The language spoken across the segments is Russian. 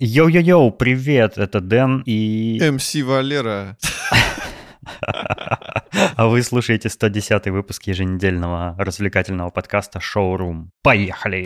Йоу-йоу-йоу, привет, это Дэн и... MC Валера. А вы слушаете 110 выпуск еженедельного развлекательного подкаста «Шоурум». Поехали!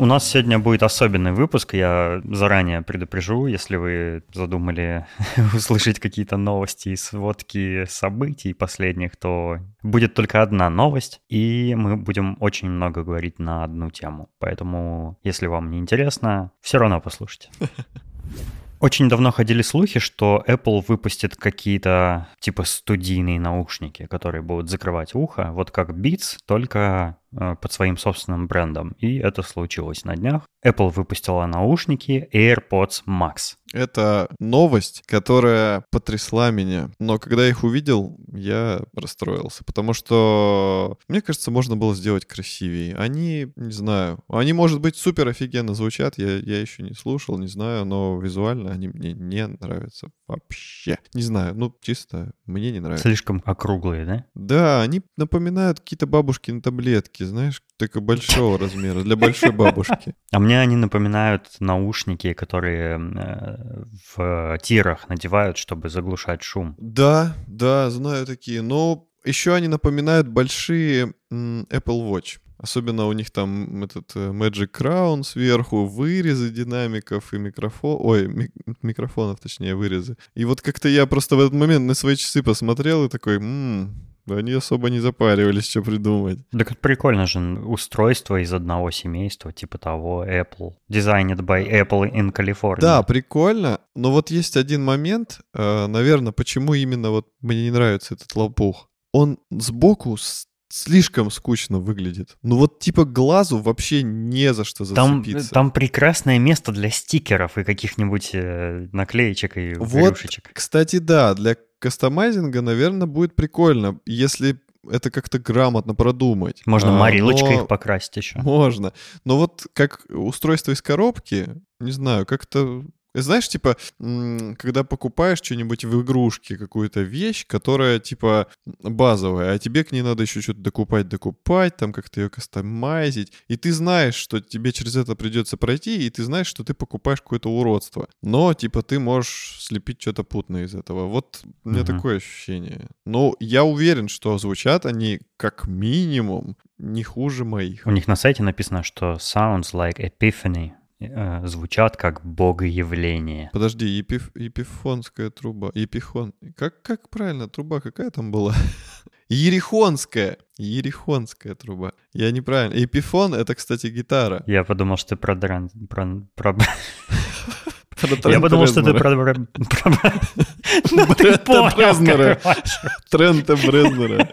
У нас сегодня будет особенный выпуск. Я заранее предупрежу, если вы задумали услышать какие-то новости и сводки событий последних, то будет только одна новость, и мы будем очень много говорить на одну тему. Поэтому, если вам не интересно, все равно послушайте. Очень давно ходили слухи, что Apple выпустит какие-то типа студийные наушники, которые будут закрывать ухо, вот как Beats, только под своим собственным брендом. И это случилось на днях. Apple выпустила наушники AirPods Max. Это новость, которая потрясла меня. Но когда их увидел, я расстроился. Потому что, мне кажется, можно было сделать красивее. Они, не знаю, они, может быть, супер офигенно звучат. Я, я еще не слушал, не знаю, но визуально они мне не нравятся вообще. Не знаю, ну, чисто мне не нравится. Слишком округлые, да? Да, они напоминают какие-то бабушкины таблетки наушники, знаешь, только большого размера, для большой бабушки. А мне они напоминают наушники, которые э, в тирах надевают, чтобы заглушать шум. Да, да, знаю такие. Но еще они напоминают большие Apple Watch. Особенно у них там этот э, Magic Crown сверху, вырезы динамиков и микрофон... Ой, ми... микрофонов, точнее, вырезы. И вот как-то я просто в этот момент на свои часы посмотрел и такой, м-м, они особо не запаривались, что придумать. Так это прикольно же, устройство из одного семейства, типа того Apple. Designed by Apple in California. Да, прикольно. Но вот есть один момент, э, наверное, почему именно вот мне не нравится этот лопух. Он сбоку слишком скучно выглядит. Ну вот типа глазу вообще не за что зацепиться. Там, там прекрасное место для стикеров и каких-нибудь э, наклеечек и вот, Кстати, да, для кастомайзинга, наверное, будет прикольно, если это как-то грамотно продумать. Можно а, морилочкой их покрасить еще. Можно. Но вот как устройство из коробки, не знаю, как-то знаешь, типа, когда покупаешь что-нибудь в игрушке, какую-то вещь, которая, типа, базовая, а тебе к ней надо еще что-то докупать, докупать, там как-то ее кастомайзить, и ты знаешь, что тебе через это придется пройти, и ты знаешь, что ты покупаешь какое-то уродство. Но, типа, ты можешь слепить что-то путное из этого. Вот у меня uh-huh. такое ощущение. Но я уверен, что звучат они как минимум не хуже моих. У них на сайте написано, что sounds like epiphany. Э, звучат как богоявление. Подожди, епиф, епифонская труба. Епихон. Как, как правильно, труба какая там была? Ерехонская. Ерехонская труба. Я неправильно. Епифон — это, кстати, гитара. Я подумал, что ты про дран... Про... про... Я подумал, что ты про... Ну ты понял, Трента Брезнера.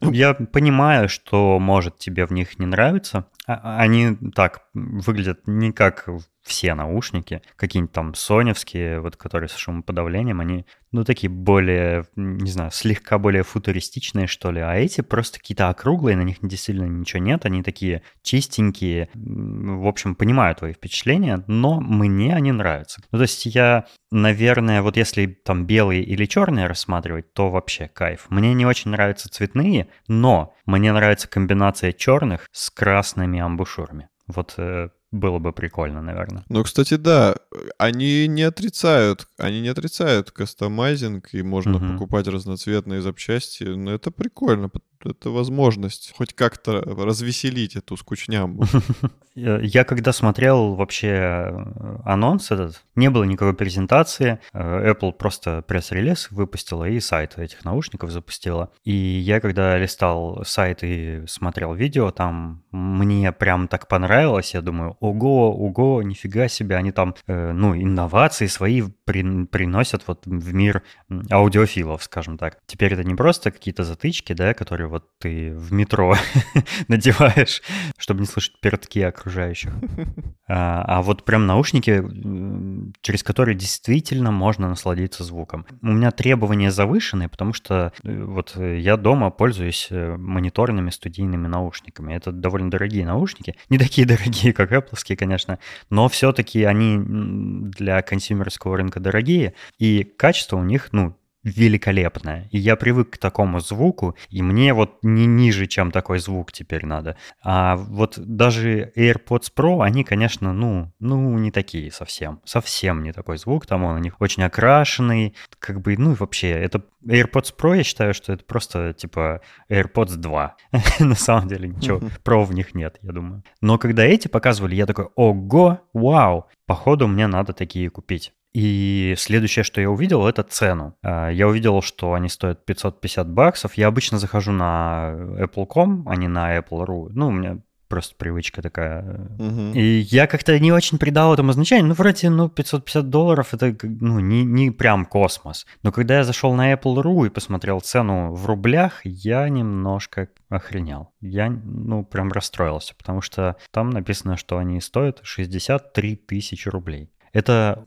Я понимаю, что может тебе в них не нравиться. А, а они так выглядят не как все наушники, какие-нибудь там соневские, вот которые с шумоподавлением, они, ну, такие более, не знаю, слегка более футуристичные, что ли, а эти просто какие-то округлые, на них действительно ничего нет, они такие чистенькие, в общем, понимаю твои впечатления, но мне они нравятся. Ну, то есть я, наверное, вот если там белые или черные рассматривать, то вообще кайф. Мне не очень нравятся цветные, но мне нравится комбинация черных с красными амбушюрами. Вот э, было бы прикольно, наверное. Ну, кстати, да, они не отрицают, они не отрицают кастомайзинг, и можно угу. покупать разноцветные запчасти, но это прикольно, это возможность хоть как-то развеселить эту скучняму. Я когда смотрел вообще э, анонс этот, не было никакой презентации, э, Apple просто пресс-релиз выпустила и сайт этих наушников запустила. И я когда листал сайт и смотрел видео, там мне прям так понравилось, я думаю, ого, ого, нифига себе, они там, э, ну, инновации свои при, приносят вот в мир аудиофилов, скажем так. Теперь это не просто какие-то затычки, да, которые вот ты в метро надеваешь, чтобы не слышать пердки окружающих. А, а вот прям наушники через который действительно можно насладиться звуком. У меня требования завышенные, потому что э, вот э, я дома пользуюсь э, мониторными студийными наушниками. Это довольно дорогие наушники. Не такие дорогие, как Apple, конечно, но все-таки они для консюмерского рынка дорогие, и качество у них, ну, великолепная. И я привык к такому звуку, и мне вот не ниже, чем такой звук теперь надо. А вот даже AirPods Pro, они, конечно, ну, ну не такие совсем. Совсем не такой звук. Там он у них очень окрашенный. Как бы, ну и вообще, это AirPods Pro, я считаю, что это просто типа AirPods 2. На самом деле ничего Pro в них нет, я думаю. Но когда эти показывали, я такой, ого, вау, походу мне надо такие купить. И следующее, что я увидел, это цену. А, я увидел, что они стоят 550 баксов. Я обычно захожу на Apple.com, а не на Apple.ru. Ну, у меня просто привычка такая. Угу. И я как-то не очень придал этому значению. Ну, вроде, ну, 550 долларов это, ну, не, не прям космос. Но когда я зашел на Apple.ru и посмотрел цену в рублях, я немножко охренел. Я, ну, прям расстроился, потому что там написано, что они стоят 63 тысячи рублей. Это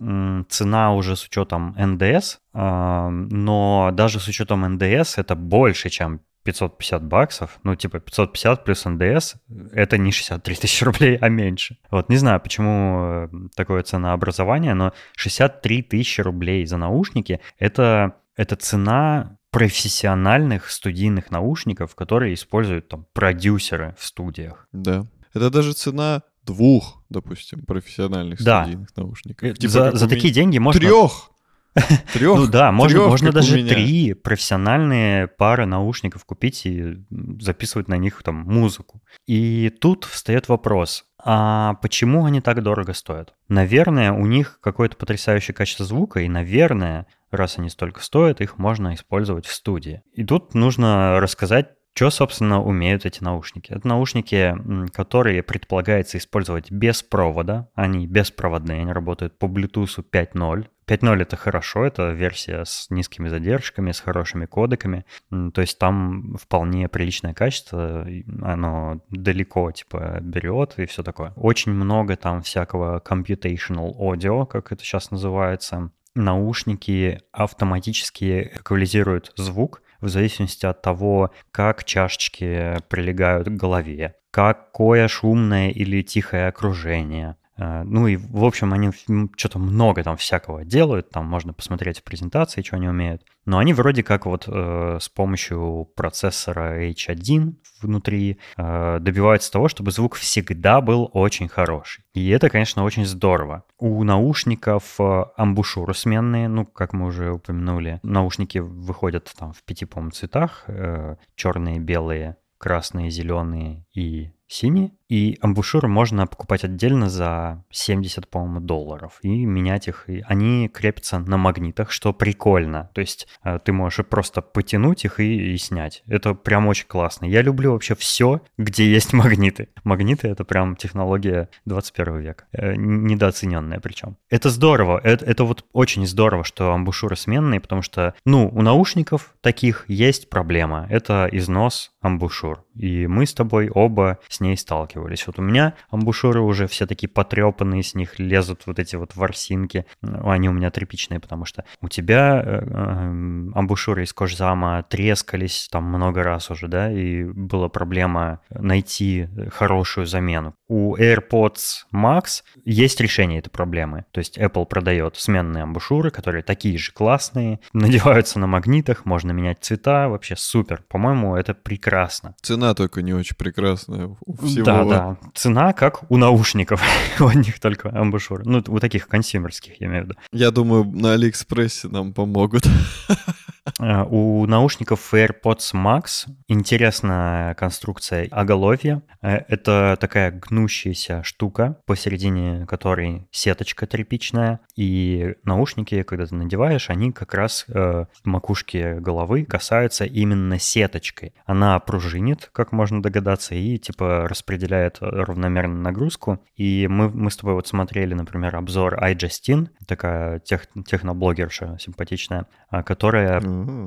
цена уже с учетом НДС, а, но даже с учетом НДС это больше, чем 550 баксов, ну, типа 550 плюс НДС, это не 63 тысячи рублей, а меньше. Вот, не знаю, почему э, такое ценообразование, но 63 тысячи рублей за наушники — это, это цена профессиональных студийных наушников, которые используют там продюсеры в студиях. Да. Это даже цена двух, допустим, профессиональных да. студийных наушников. Э, типа, за, за такие деньги можно... Трех! Трех? Ну да, можно, трех, можно даже три профессиональные пары наушников купить и записывать на них там музыку. И тут встает вопрос, а почему они так дорого стоят? Наверное, у них какое-то потрясающее качество звука, и, наверное, раз они столько стоят, их можно использовать в студии. И тут нужно рассказать что, собственно, умеют эти наушники? Это наушники, которые предполагается использовать без провода. Они беспроводные, они работают по Bluetooth 5.0. 5.0 это хорошо, это версия с низкими задержками, с хорошими кодеками. То есть там вполне приличное качество, оно далеко типа берет и все такое. Очень много там всякого computational audio, как это сейчас называется. Наушники автоматически эквализируют звук, в зависимости от того, как чашечки прилегают к голове, какое шумное или тихое окружение, ну и, в общем, они что-то много там всякого делают, там можно посмотреть в презентации, что они умеют. Но они вроде как вот э, с помощью процессора H1 внутри э, добиваются того, чтобы звук всегда был очень хороший. И это, конечно, очень здорово. У наушников э, амбушюры сменные, ну, как мы уже упомянули, наушники выходят там в пяти, по цветах, э, черные, белые, красные, зеленые и синие. И амбушюры можно покупать отдельно за 70, по-моему, долларов и менять их. И они крепятся на магнитах, что прикольно. То есть э, ты можешь просто потянуть их и, и снять. Это прям очень классно. Я люблю вообще все, где есть магниты. Магниты — это прям технология 21 века. Э, недооцененная причем. Это здорово. Это, это вот очень здорово, что амбушюры сменные, потому что, ну, у наушников таких есть проблема. Это износ амбушюр. И мы с тобой оба с ней сталкивались. Вот у меня амбушюры уже все такие потрепанные, с них лезут вот эти вот ворсинки. Они у меня тряпичные, потому что у тебя э, э, амбушюры из кожзама трескались там много раз уже, да, и была проблема найти хорошую замену. У AirPods Max есть решение этой проблемы. То есть Apple продает сменные амбушюры, которые такие же классные, надеваются на магнитах, можно менять цвета, вообще супер. По-моему, это прекрасно. Цена только не очень прекрасная у всего. Да, да. Цена как у наушников. у них только амбушюры. Ну, у таких консюмерских, я имею в виду. Я думаю, на Алиэкспрессе нам помогут. Э, у наушников AirPods Max интересная конструкция оголовья. Э, это такая гнущаяся штука, посередине которой сеточка тряпичная. И наушники, когда ты надеваешь, они как раз э, в макушке головы касаются именно сеточкой. Она пружинит, как можно догадаться, и типа распределяет равномерно нагрузку. И мы, мы с тобой вот смотрели, например, обзор iJustine, такая тех, техноблогерша симпатичная, которая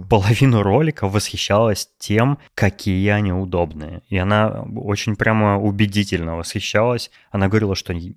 Половину ролика восхищалась тем, какие они удобные. И она очень прямо убедительно восхищалась. Она говорила, что не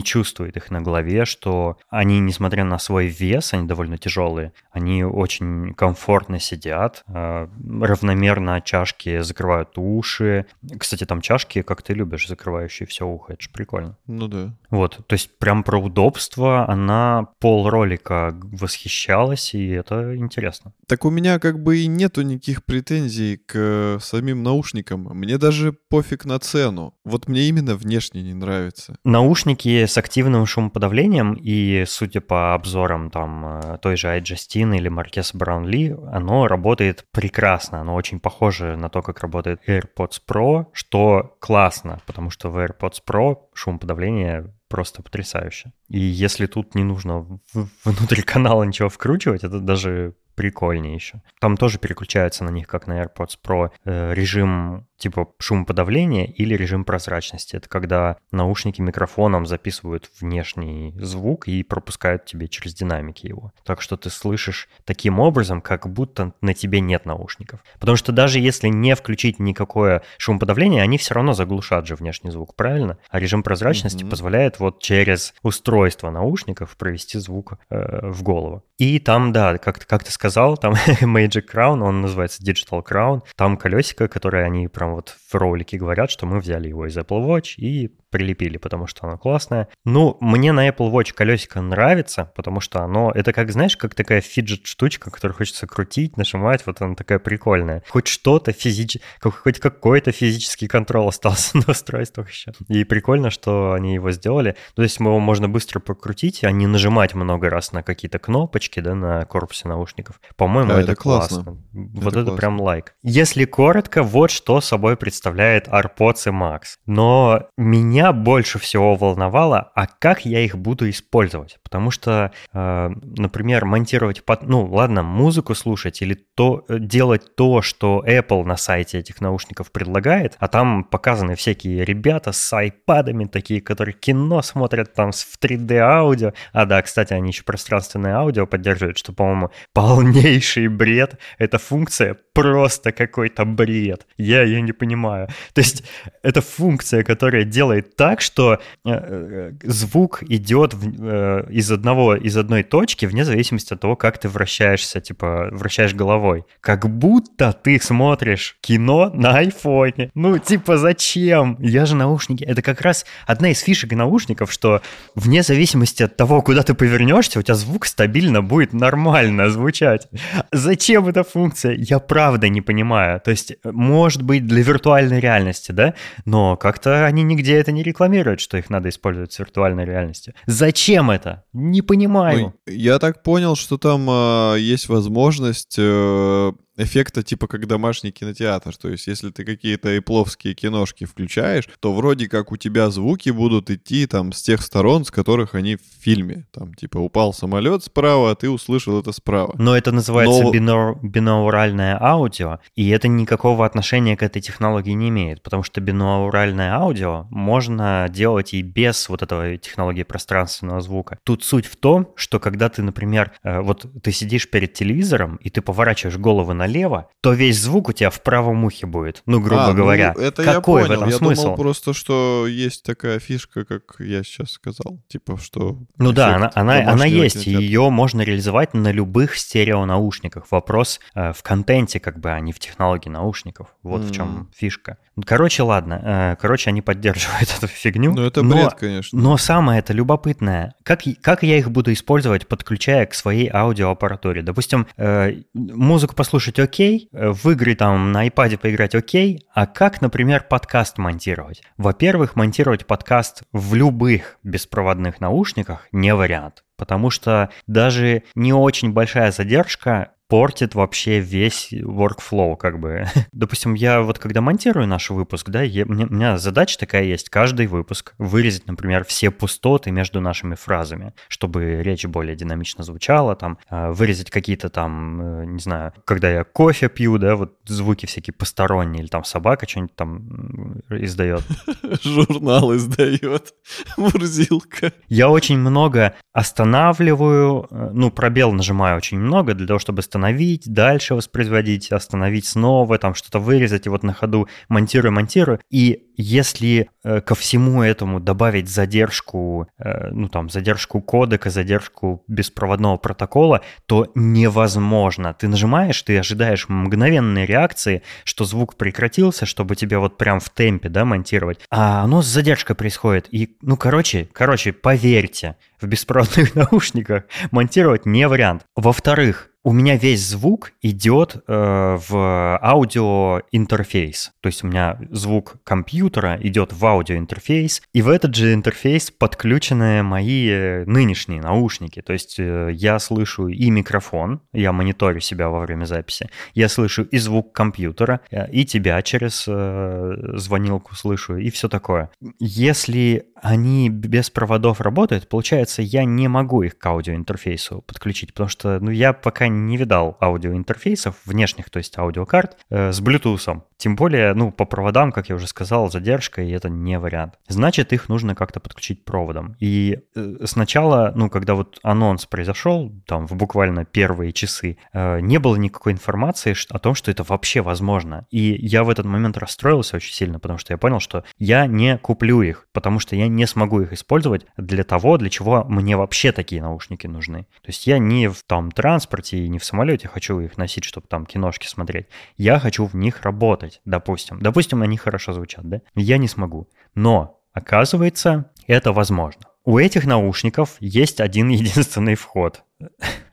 не чувствует их на голове, что они, несмотря на свой вес, они довольно тяжелые, они очень комфортно сидят, э, равномерно чашки закрывают уши. Кстати, там чашки, как ты любишь, закрывающие все ухо, это же прикольно. Ну да. Вот, то есть прям про удобство она пол ролика восхищалась, и это интересно. Так у меня как бы и нету никаких претензий к э, самим наушникам. Мне даже пофиг на цену. Вот мне именно внешне не нравится. Наушники с активным шумоподавлением, и судя по обзорам там э, той же iJustine или Маркеса Браунли, оно работает прекрасно, оно очень похоже на то, как работает AirPods Pro, что классно, потому что в AirPods Pro шумоподавление просто потрясающе. И если тут не нужно внутрь канала ничего вкручивать, это даже прикольнее еще. Там тоже переключается на них, как на AirPods Pro, э, режим типа шумоподавления или режим прозрачности. Это когда наушники микрофоном записывают внешний звук и пропускают тебе через динамики его. Так что ты слышишь таким образом, как будто на тебе нет наушников. Потому что даже если не включить никакое шумоподавление, они все равно заглушат же внешний звук, правильно? А режим прозрачности Мгм. позволяет вот через устройство наушников провести звук э, в голову. И там, да, как, как ты сказал, там Magic Crown, он называется Digital Crown, там колесико, которое они прям вот в ролике говорят, что мы взяли его из Apple Watch и прилепили, потому что оно классное. Ну, мне на Apple Watch колесико нравится, потому что оно, это как, знаешь, как такая фиджет-штучка, которую хочется крутить, нажимать, вот она такая прикольная. Хоть что-то физически, хоть какой-то физический контроль остался на устройствах еще. И прикольно, что они его сделали. То есть его можно быстро покрутить, а не нажимать много раз на какие-то кнопочки, да, на корпусе наушников. По-моему, Да, это, это классно. классно. Вот Это это, классно. прям лайк. Если коротко, вот что собой представляет AirPods и Max. Но меня больше всего волновало, а как я их буду использовать? Потому что, э, например, монтировать, под, ну ладно, музыку слушать или то, э, делать то, что Apple на сайте этих наушников предлагает, а там показаны всякие ребята с айпадами, такие, которые кино смотрят там в 3D аудио. А да, кстати, они еще пространственное аудио поддерживают, что, по-моему, полнейший бред. Эта функция просто какой-то бред. Я ее не понимаю. То есть это функция, которая делает так, что э, э, звук идет э, из одного из одной точки вне зависимости от того, как ты вращаешься, типа вращаешь головой. Как будто ты смотришь кино на айфоне. Ну, типа, зачем? Я же наушники. Это как раз одна из фишек наушников, что вне зависимости от того, куда ты повернешься, у тебя звук стабильно будет нормально звучать. Зачем эта функция? Я правда не понимаю. То есть, может быть, для виртуальной реальности, да? Но как-то они нигде это не рекламируют, что их надо использовать с виртуальной реальностью. Зачем это? Не понимаю. Ой, я так понял, что там а, есть возможность э, эффекта типа как домашний кинотеатр. То есть если ты какие-то эпловские киношки включаешь, то вроде как у тебя звуки будут идти там с тех сторон, с которых они в фильме. Там типа упал самолет справа, а ты услышал это справа. Но это называется Но- бинор- бинауральное аудио, и это никакого отношения к этой технологии не имеет, потому что бинауральное аудио можно делать и без вот этого технологии пространственного звука. Тут суть в том, что когда ты, например, э, вот ты сидишь перед телевизором, и ты поворачиваешь голову налево, то весь звук у тебя в правом ухе будет, ну, грубо А, ну, говоря. это я Какой понял. в этом я смысл? думал просто, что есть такая фишка, как я сейчас сказал. Типа, что... Ну да, она, она, она есть, и ее можно реализовать на любых стереонаушниках. Вопрос э, в контенте, как бы, а не в технологии наушников. Вот в чем фишка. Ну, Короче, ладно. э, короче, они поддерживают эту фигню. Ну это но- бред, конечно. но самое это любопытное, как, как я их буду использовать, подключая к своей аудиоаппаратуре? Допустим, э, музыку послушать окей, э, в игры там на iPad поиграть окей, а как, например, подкаст монтировать? Во-первых, монтировать подкаст в любых беспроводных наушниках не вариант, потому что даже не очень большая задержка портит вообще весь workflow, как бы. Допустим, я вот когда монтирую наш выпуск, да, я- мне- у меня задача такая есть, каждый выпуск вырезать, например, все пустоты между нашими фразами, чтобы речь более динамично звучала, там, э, вырезать какие-то там, э, не знаю, когда я кофе пью, да, вот звуки всякие посторонние, или там собака что-нибудь там издает. Журнал издает. Мурзилка. Я очень много останавливаю, э, ну, пробел нажимаю очень много для того, чтобы остановить остановить, дальше воспроизводить, остановить снова, там что-то вырезать, и вот на ходу монтирую, монтирую. И если э, ко всему этому добавить задержку, э, ну там, задержку кодека, задержку беспроводного протокола, то невозможно. Ты нажимаешь, ты ожидаешь мгновенной реакции, что звук прекратился, чтобы тебе вот прям в темпе, да, монтировать. А оно с задержкой происходит. И, ну, короче, короче, поверьте, в беспроводных наушниках монтировать не вариант. Во-вторых, у меня весь звук идет э, в аудиоинтерфейс. То есть у меня звук компьютера идет в аудиоинтерфейс, и в этот же интерфейс подключены мои э, нынешние наушники. То есть э, я слышу и микрофон, я мониторю себя во время записи, я слышу и звук компьютера, э, и тебя через э, звонилку слышу, и все такое. Если они без проводов работают, получается, я не могу их к аудиоинтерфейсу подключить, потому что ну, я пока не видал аудиоинтерфейсов внешних, то есть аудиокарт, э, с Bluetooth. Тем более, ну, по проводам, как я уже сказал, задержка, и это не вариант. Значит, их нужно как-то подключить проводом. И э, сначала, ну, когда вот анонс произошел, там, в буквально первые часы, э, не было никакой информации о том, что это вообще возможно. И я в этот момент расстроился очень сильно, потому что я понял, что я не куплю их, потому что я не смогу их использовать для того, для чего мне вообще такие наушники нужны. То есть я не в там транспорте и не в самолете хочу их носить, чтобы там киношки смотреть. Я хочу в них работать, допустим. Допустим, они хорошо звучат, да? Я не смогу. Но, оказывается, это возможно. У этих наушников есть один единственный вход.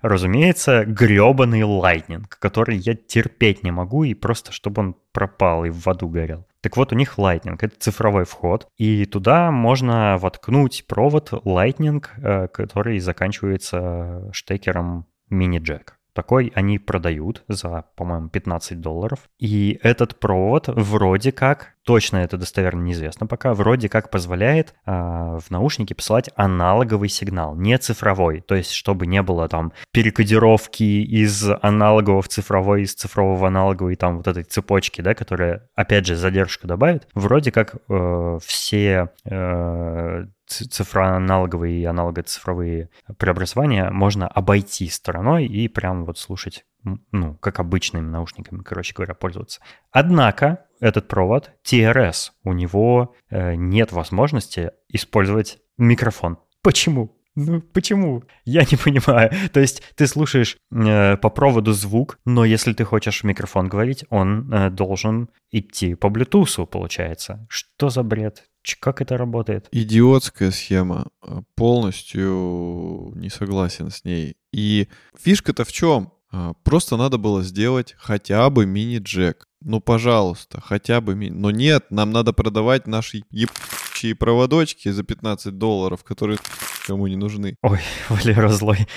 Разумеется, гребаный Lightning, который я терпеть не могу, и просто чтобы он пропал и в аду горел. Так вот, у них Lightning — это цифровой вход, и туда можно воткнуть провод Lightning, э, который заканчивается штекером мини-джек. Такой они продают за, по-моему, 15 долларов. И этот провод вроде как, точно это достоверно неизвестно пока, вроде как позволяет э, в наушники посылать аналоговый сигнал, не цифровой. То есть, чтобы не было там перекодировки из аналогового в цифровой, из цифрового в аналоговый, там вот этой цепочки, да, которая, опять же, задержку добавит. Вроде как э, все э, цифроаналоговые и аналогоцифровые преобразования можно обойти стороной и прям вот слушать, ну, как обычными наушниками, короче говоря, пользоваться. Однако этот провод TRS, у него э, нет возможности использовать микрофон. Почему? Ну, почему? Я не понимаю. То есть ты слушаешь э, по проводу звук, но если ты хочешь в микрофон говорить, он э, должен идти по Bluetooth, получается. Что за бред? Как это работает? Идиотская схема. А, полностью не согласен с ней. И фишка-то в чем? А, просто надо было сделать хотя бы мини-джек. Ну, пожалуйста, хотя бы мини... Но нет, нам надо продавать наши ебучие проводочки за 15 долларов, которые кому не нужны. Ой, Валера злой.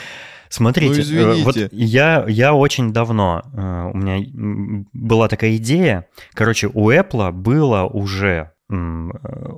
Смотрите, ну, вот я, я очень давно, э, у меня была такая идея, короче, у Apple было уже Э,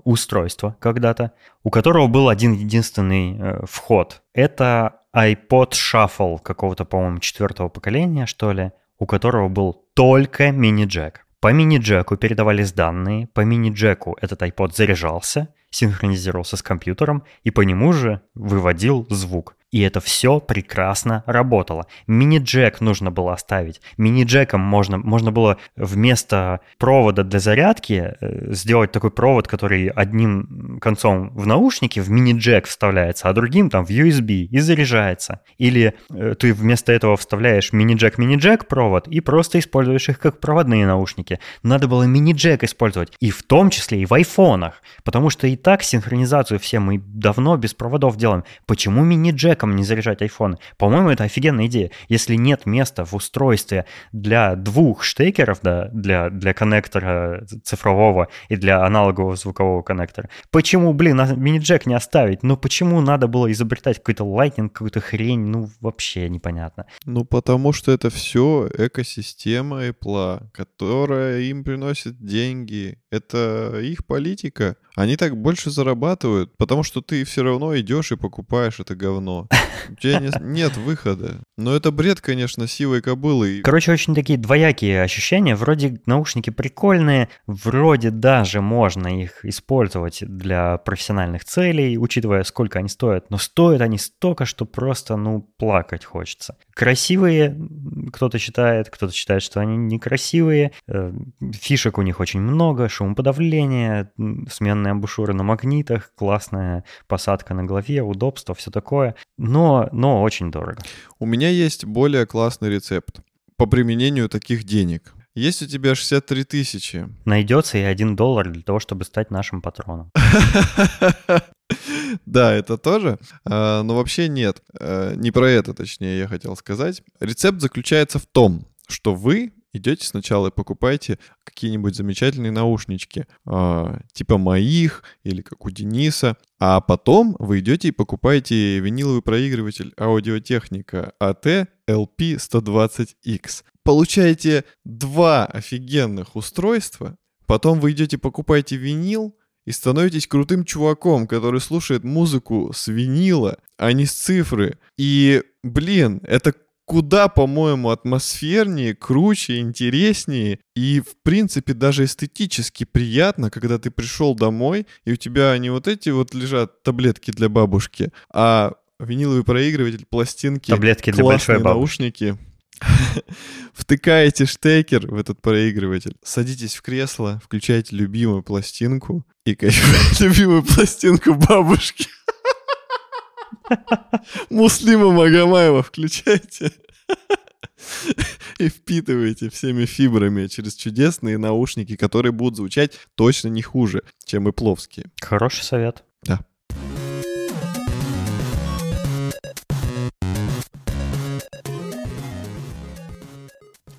устройство когда-то, у которого был один единственный э, вход. Это iPod Shuffle какого-то, по-моему, четвертого поколения, что ли, у которого был только мини-джек. По мини-джеку передавались данные, по мини-джеку этот iPod заряжался, синхронизировался с компьютером и по нему же выводил звук. И это все прекрасно работало. Мини-джек нужно было оставить. Мини-джеком можно, можно было вместо провода для зарядки э, сделать такой провод, который одним концом в наушники в мини-джек вставляется, а другим там в USB и заряжается. Или э, ты вместо этого вставляешь мини-джек, мини-джек провод и просто используешь их как проводные наушники. Надо было мини-джек использовать. И в том числе и в айфонах. Потому что и так синхронизацию все мы давно без проводов делаем. Почему мини-джек человеком не заряжать iPhone. По-моему, это офигенная идея. Если нет места в устройстве для двух штекеров, да, для, для коннектора цифрового и для аналогового звукового коннектора, почему, блин, мини-джек не оставить? Ну почему надо было изобретать какой-то Lightning, какую-то хрень? Ну вообще непонятно. Ну потому что это все экосистема Apple, которая им приносит деньги. Это их политика. Они так больше зарабатывают, потому что ты все равно идешь и покупаешь это говно. Не- нет выхода. Но это бред, конечно, сивой кобылы. Короче, очень такие двоякие ощущения. Вроде наушники прикольные, вроде даже можно их использовать для профессиональных целей, учитывая, сколько они стоят. Но стоят они столько, что просто, ну, плакать хочется. Красивые, кто-то считает, кто-то считает, что они некрасивые. Э, Фишек у них очень много, шумоподавление, сменные амбушюры на магнитах, классная посадка на голове, удобство, все такое. Но, но очень дорого. У меня есть более классный рецепт по применению таких денег. Есть у тебя 63 тысячи. Найдется и один доллар для того, чтобы стать нашим патроном. Да, это тоже. А, Но вообще нет. А, Не про это, точнее, я хотел сказать. Рецепт заключается в том, что вы идете сначала и покупаете какие-нибудь замечательные наушнички, а, типа моих или как у Дениса, а потом вы идете и покупаете виниловый проигрыватель аудиотехника AT LP120X. Получаете два офигенных устройства, потом вы идете покупаете винил, и становитесь крутым чуваком, который слушает музыку с винила, а не с цифры. И, блин, это куда, по-моему, атмосфернее, круче, интереснее и, в принципе, даже эстетически приятно, когда ты пришел домой, и у тебя не вот эти вот лежат таблетки для бабушки, а виниловый проигрыватель, пластинки, Таблетки для большой бабушки. наушники. Втыкаете штекер в этот проигрыватель, садитесь в кресло, включаете любимую пластинку и кайфуете любимую пластинку бабушки. Муслима Магомаева включайте. И впитываете всеми фибрами через чудесные наушники, которые будут звучать точно не хуже, чем и пловские. Хороший совет. Да.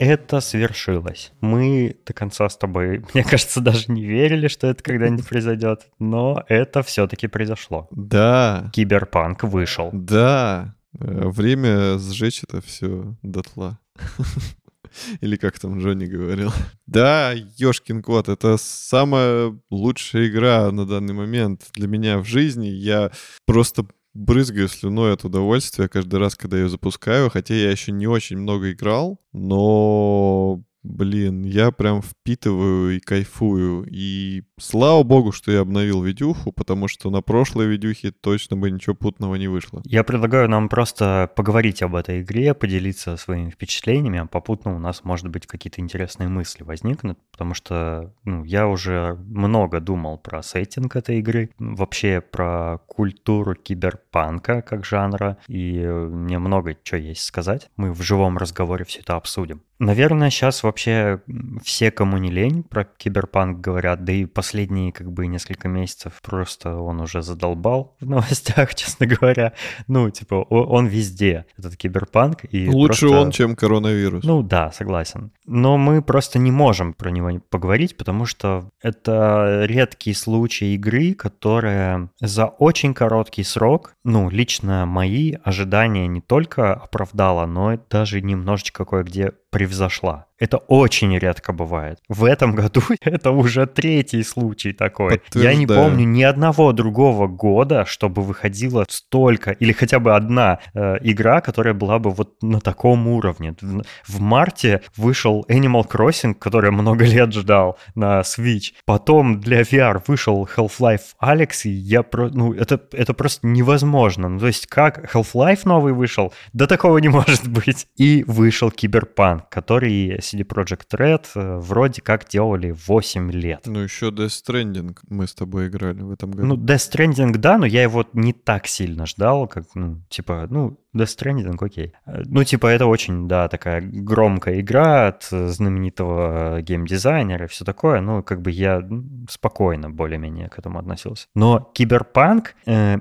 Это свершилось. Мы до конца с тобой, мне кажется, даже не верили, что это когда-нибудь произойдет, но это все-таки произошло. Да, Киберпанк вышел. да. Э, Время сжечь это все дотла. Или как там Джонни говорил. Да, ёшкин кот, это самая лучшая игра на данный момент для меня в жизни. Я просто брызгаю слюной от удовольствия каждый раз, когда ее запускаю, хотя я еще не очень много играл, но, блин, я прям впитываю и кайфую. И слава богу, что я обновил видюху, потому что на прошлой видюхе точно бы ничего путного не вышло. Я предлагаю нам просто поговорить об этой игре, поделиться своими впечатлениями, а попутно у нас, может быть, какие-то интересные мысли возникнут, потому что ну, я уже много думал про сеттинг этой игры, вообще про культуру киберпанка как жанра, и мне много чего есть сказать. Мы в живом разговоре все это обсудим. Наверное, сейчас вообще все, кому не лень, про киберпанк говорят, да и последние как бы несколько месяцев просто он уже задолбал в новостях, честно говоря. Ну, типа, он везде, этот киберпанк. И Лучше просто- он, чем коронавирус. ну да, согласен. Но мы просто не можем про него поговорить, потому что это редкий случай игры, которая за очень короткий срок, ну, лично мои ожидания не только оправдала, но даже немножечко кое-где превзошла. Это очень редко бывает. В этом году это уже третий случай такой. Я не помню ни одного другого года, чтобы выходила столько, или хотя бы одна э, игра, которая была бы вот на таком уровне. В, в марте вышел Animal Crossing, который много лет ждал на Switch. Потом для VR вышел Half-Life Alex, и я про... Ну, это, это просто невозможно. Ну, то есть как Half-Life новый вышел? Да такого не может быть. И вышел Киберпанк, который CD Projekt Red э, вроде как делали 8 лет. Ну, еще Death Stranding мы с тобой играли в этом году. Ну, Death Stranding, да, но я его не так сильно ждал, как, ну, типа, ну, Death Stranding, окей. Э, Ну, типа, это очень, да, такая громкая игра от э, знаменитого геймдизайнера и все такое. Ну, как бы я спокойно более-менее к этому относился. Но Киберпанк, э,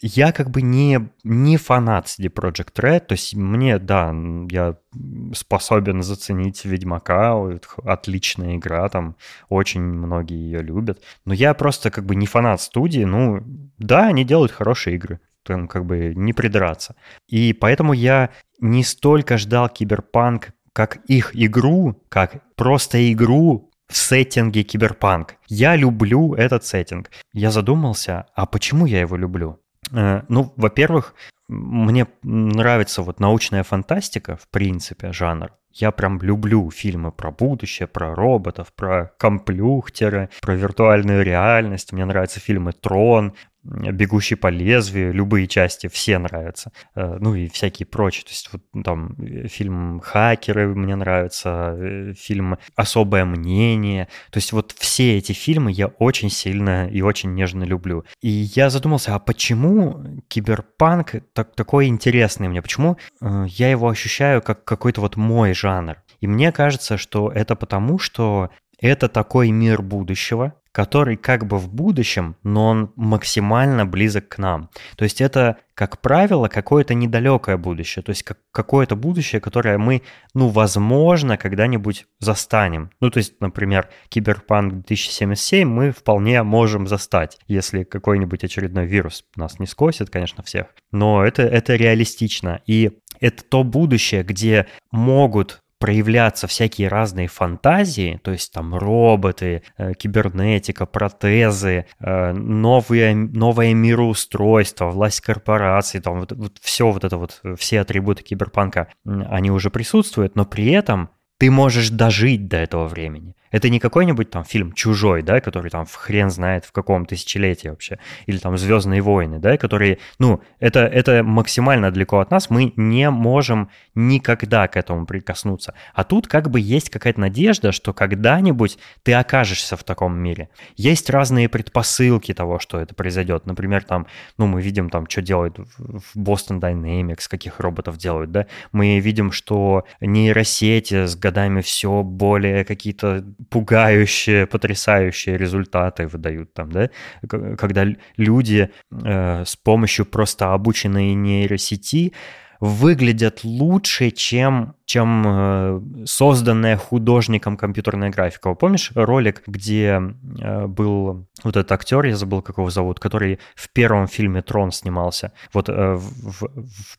я как бы не, не фанат CD Projekt Red, то есть мне, да, я способен заценить Ведьмака, отличная игра, там очень многие ее любят, но я просто как бы не фанат студии, ну, да, они делают хорошие игры, там как бы не придраться. И поэтому я не столько ждал Киберпанк как их игру, как просто игру в сеттинге киберпанк. Я люблю этот сеттинг. Я задумался, а почему я его люблю? Э, Ну, во-первых, мне нравится вот научная фантастика, в принципе, жанр. Я прям люблю фильмы про будущее, про роботов, про комплюхтеры, про виртуальную реальность. Мне нравятся фильмы «Трон», «Бегущий по лезвию», любые части, все нравятся. Э, ну и всякие прочие. То есть вот там э, фильм «Хакеры» мне нравится, э, фильм «Особое мнение». То есть вот все эти фильмы я очень сильно и очень нежно люблю. И я задумался, а почему киберпанк так, такой интересный мне? Почему я его ощущаю как какой-то вот мой жанр? И мне кажется, что это потому, что это такой мир будущего, который как бы в будущем, но он максимально близок к нам. То есть это, как правило, какое-то недалекое будущее, то есть как, какое-то будущее, которое мы, ну, возможно, когда-нибудь застанем. Ну, то есть, например, Киберпанк 2077 мы вполне можем застать, если какой-нибудь очередной вирус нас не скосит, конечно, всех. Но это, это реалистично. И это то будущее, где могут проявляться всякие разные фантазии, то есть там роботы, э, кибернетика, протезы, э, новые, новое мироустройство, власть корпораций, там вот, вот все вот это вот, все атрибуты киберпанка, они уже присутствуют, но при этом ты можешь дожить до этого времени. Это не какой-нибудь там фильм «Чужой», да, который там в хрен знает в каком тысячелетии вообще, или там «Звездные войны», да, которые, ну, это, это максимально далеко от нас, мы не можем никогда к этому прикоснуться. А тут как бы есть какая-то надежда, что когда-нибудь ты окажешься в таком мире. Есть разные предпосылки того, что это произойдет. Например, там, ну, мы видим там, что делают в Boston Dynamics, каких роботов делают, да. Мы видим, что нейросети с годами все более какие-то пугающие, потрясающие результаты выдают там, да, когда люди э, с помощью просто обученной нейросети выглядят лучше, чем, чем э, созданная художником компьютерная графика. Помнишь ролик, где э, был вот этот актер, я забыл, как его зовут, который в первом фильме «Трон» снимался. Вот э, в,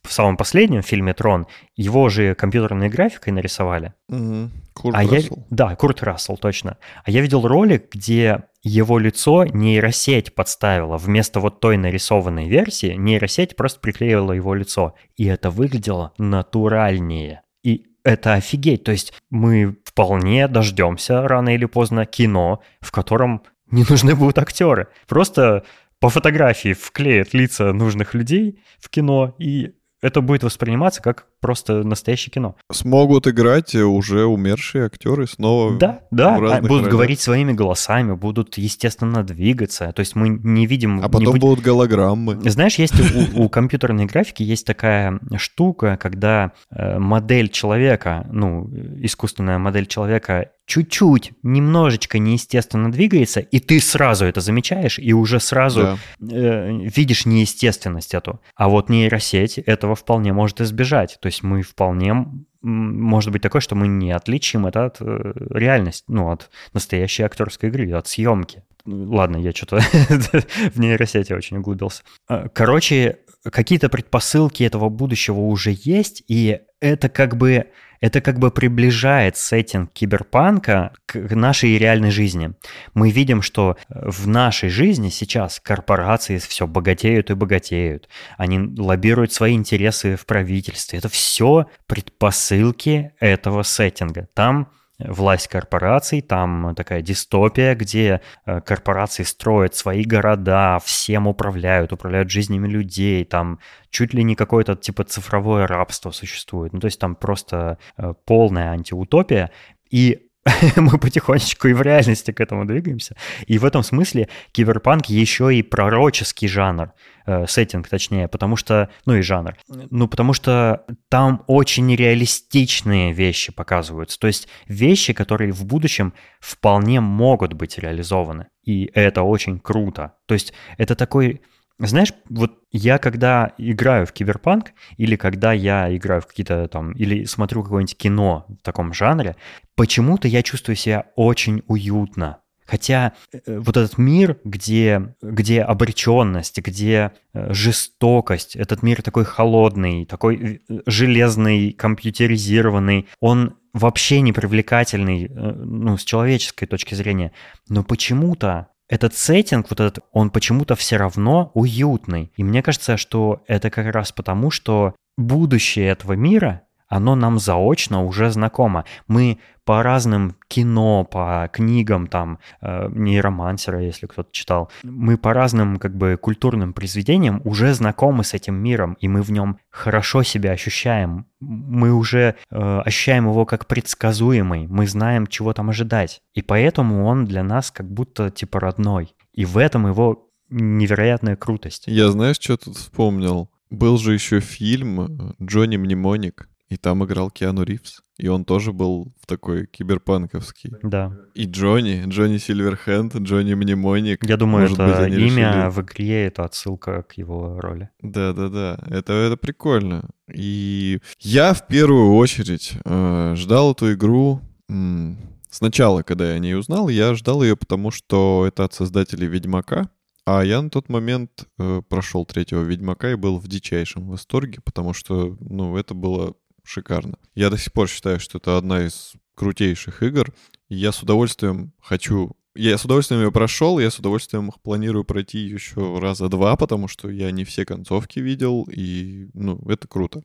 в самом последнем фильме «Трон» его же компьютерной графикой нарисовали. Угу. Курт а Рассел. Я, да, Курт Рассел, точно. А я видел ролик, где его лицо нейросеть подставила. Вместо вот той нарисованной версии нейросеть просто приклеила его лицо. И это выглядело натуральнее. И это офигеть. То есть мы вполне дождемся рано или поздно кино, в котором не нужны будут актеры. Просто по фотографии вклеят лица нужных людей в кино, и это будет восприниматься как просто настоящее кино. Смогут играть уже умершие актеры снова. Да, да, а будут ролях. говорить своими голосами, будут естественно двигаться. То есть мы не видим. А потом не будут голограммы. Знаешь, есть у, у компьютерной графики есть такая штука, когда э, модель человека, ну искусственная модель человека чуть-чуть, немножечко неестественно двигается, и ты сразу это замечаешь, и уже сразу да. э, видишь неестественность эту. А вот нейросеть этого вполне может избежать. То есть мы вполне может быть такое, что мы не отличим это от э, реальности, ну, от настоящей актерской игры, от съемки. Ладно, я что-то в нейросети очень углубился. А, короче, какие-то предпосылки этого будущего уже есть, и это как бы это как бы приближает сеттинг киберпанка к нашей реальной жизни. Мы видим, что в нашей жизни сейчас корпорации все богатеют и богатеют. Они лоббируют свои интересы в правительстве. Это все предпосылки этого сеттинга. Там власть корпораций, там такая дистопия, где э, корпорации строят свои города, всем управляют, управляют жизнями людей, там чуть ли не какое-то типа цифровое рабство существует. Ну, то есть там просто э, полная антиутопия. И мы потихонечку и в реальности к этому двигаемся. И в этом смысле киберпанк еще и пророческий жанр, э, сеттинг точнее, потому что, ну и жанр, ну потому что там очень реалистичные вещи показываются, то есть вещи, которые в будущем вполне могут быть реализованы, и это очень круто. То есть это такой знаешь, вот я когда играю в киберпанк, или когда я играю в какие-то там, или смотрю какое-нибудь кино в таком жанре, почему-то я чувствую себя очень уютно. Хотя э, вот этот мир, где, где обреченность, где э, жестокость, этот мир такой холодный, такой э, железный, компьютеризированный, он вообще не привлекательный ну, с человеческой точки зрения. Но почему-то этот сеттинг, вот этот, он почему-то все равно уютный. И мне кажется, что это как раз потому, что будущее этого мира оно нам заочно уже знакомо. Мы по разным кино, по книгам, там, э, нейромансера, если кто-то читал, мы по разным, как бы, культурным произведениям уже знакомы с этим миром, и мы в нем хорошо себя ощущаем. Мы уже э, ощущаем его как предсказуемый, мы знаем, чего там ожидать. И поэтому он для нас как будто, типа, родной. И в этом его невероятная крутость. Я знаешь, что тут вспомнил? Был же еще фильм «Джонни Мнемоник». И там играл Киану Ривз. И он тоже был в такой киберпанковский. Да. И Джонни, Джонни Сильверхенд, Джонни Мнемоник. Я думаю, Может это быть, имя решили... в игре — это отсылка к его роли. Да-да-да, это, это прикольно. И я в первую очередь э, ждал эту игру... М- Сначала, когда я о ней узнал, я ждал ее, потому что это от создателей Ведьмака. А я на тот момент э, прошел третьего Ведьмака и был в дичайшем восторге, потому что, ну, это было шикарно. Я до сих пор считаю, что это одна из крутейших игр. Я с удовольствием хочу... Я с удовольствием ее прошел, я с удовольствием планирую пройти еще раза два, потому что я не все концовки видел, и, ну, это круто.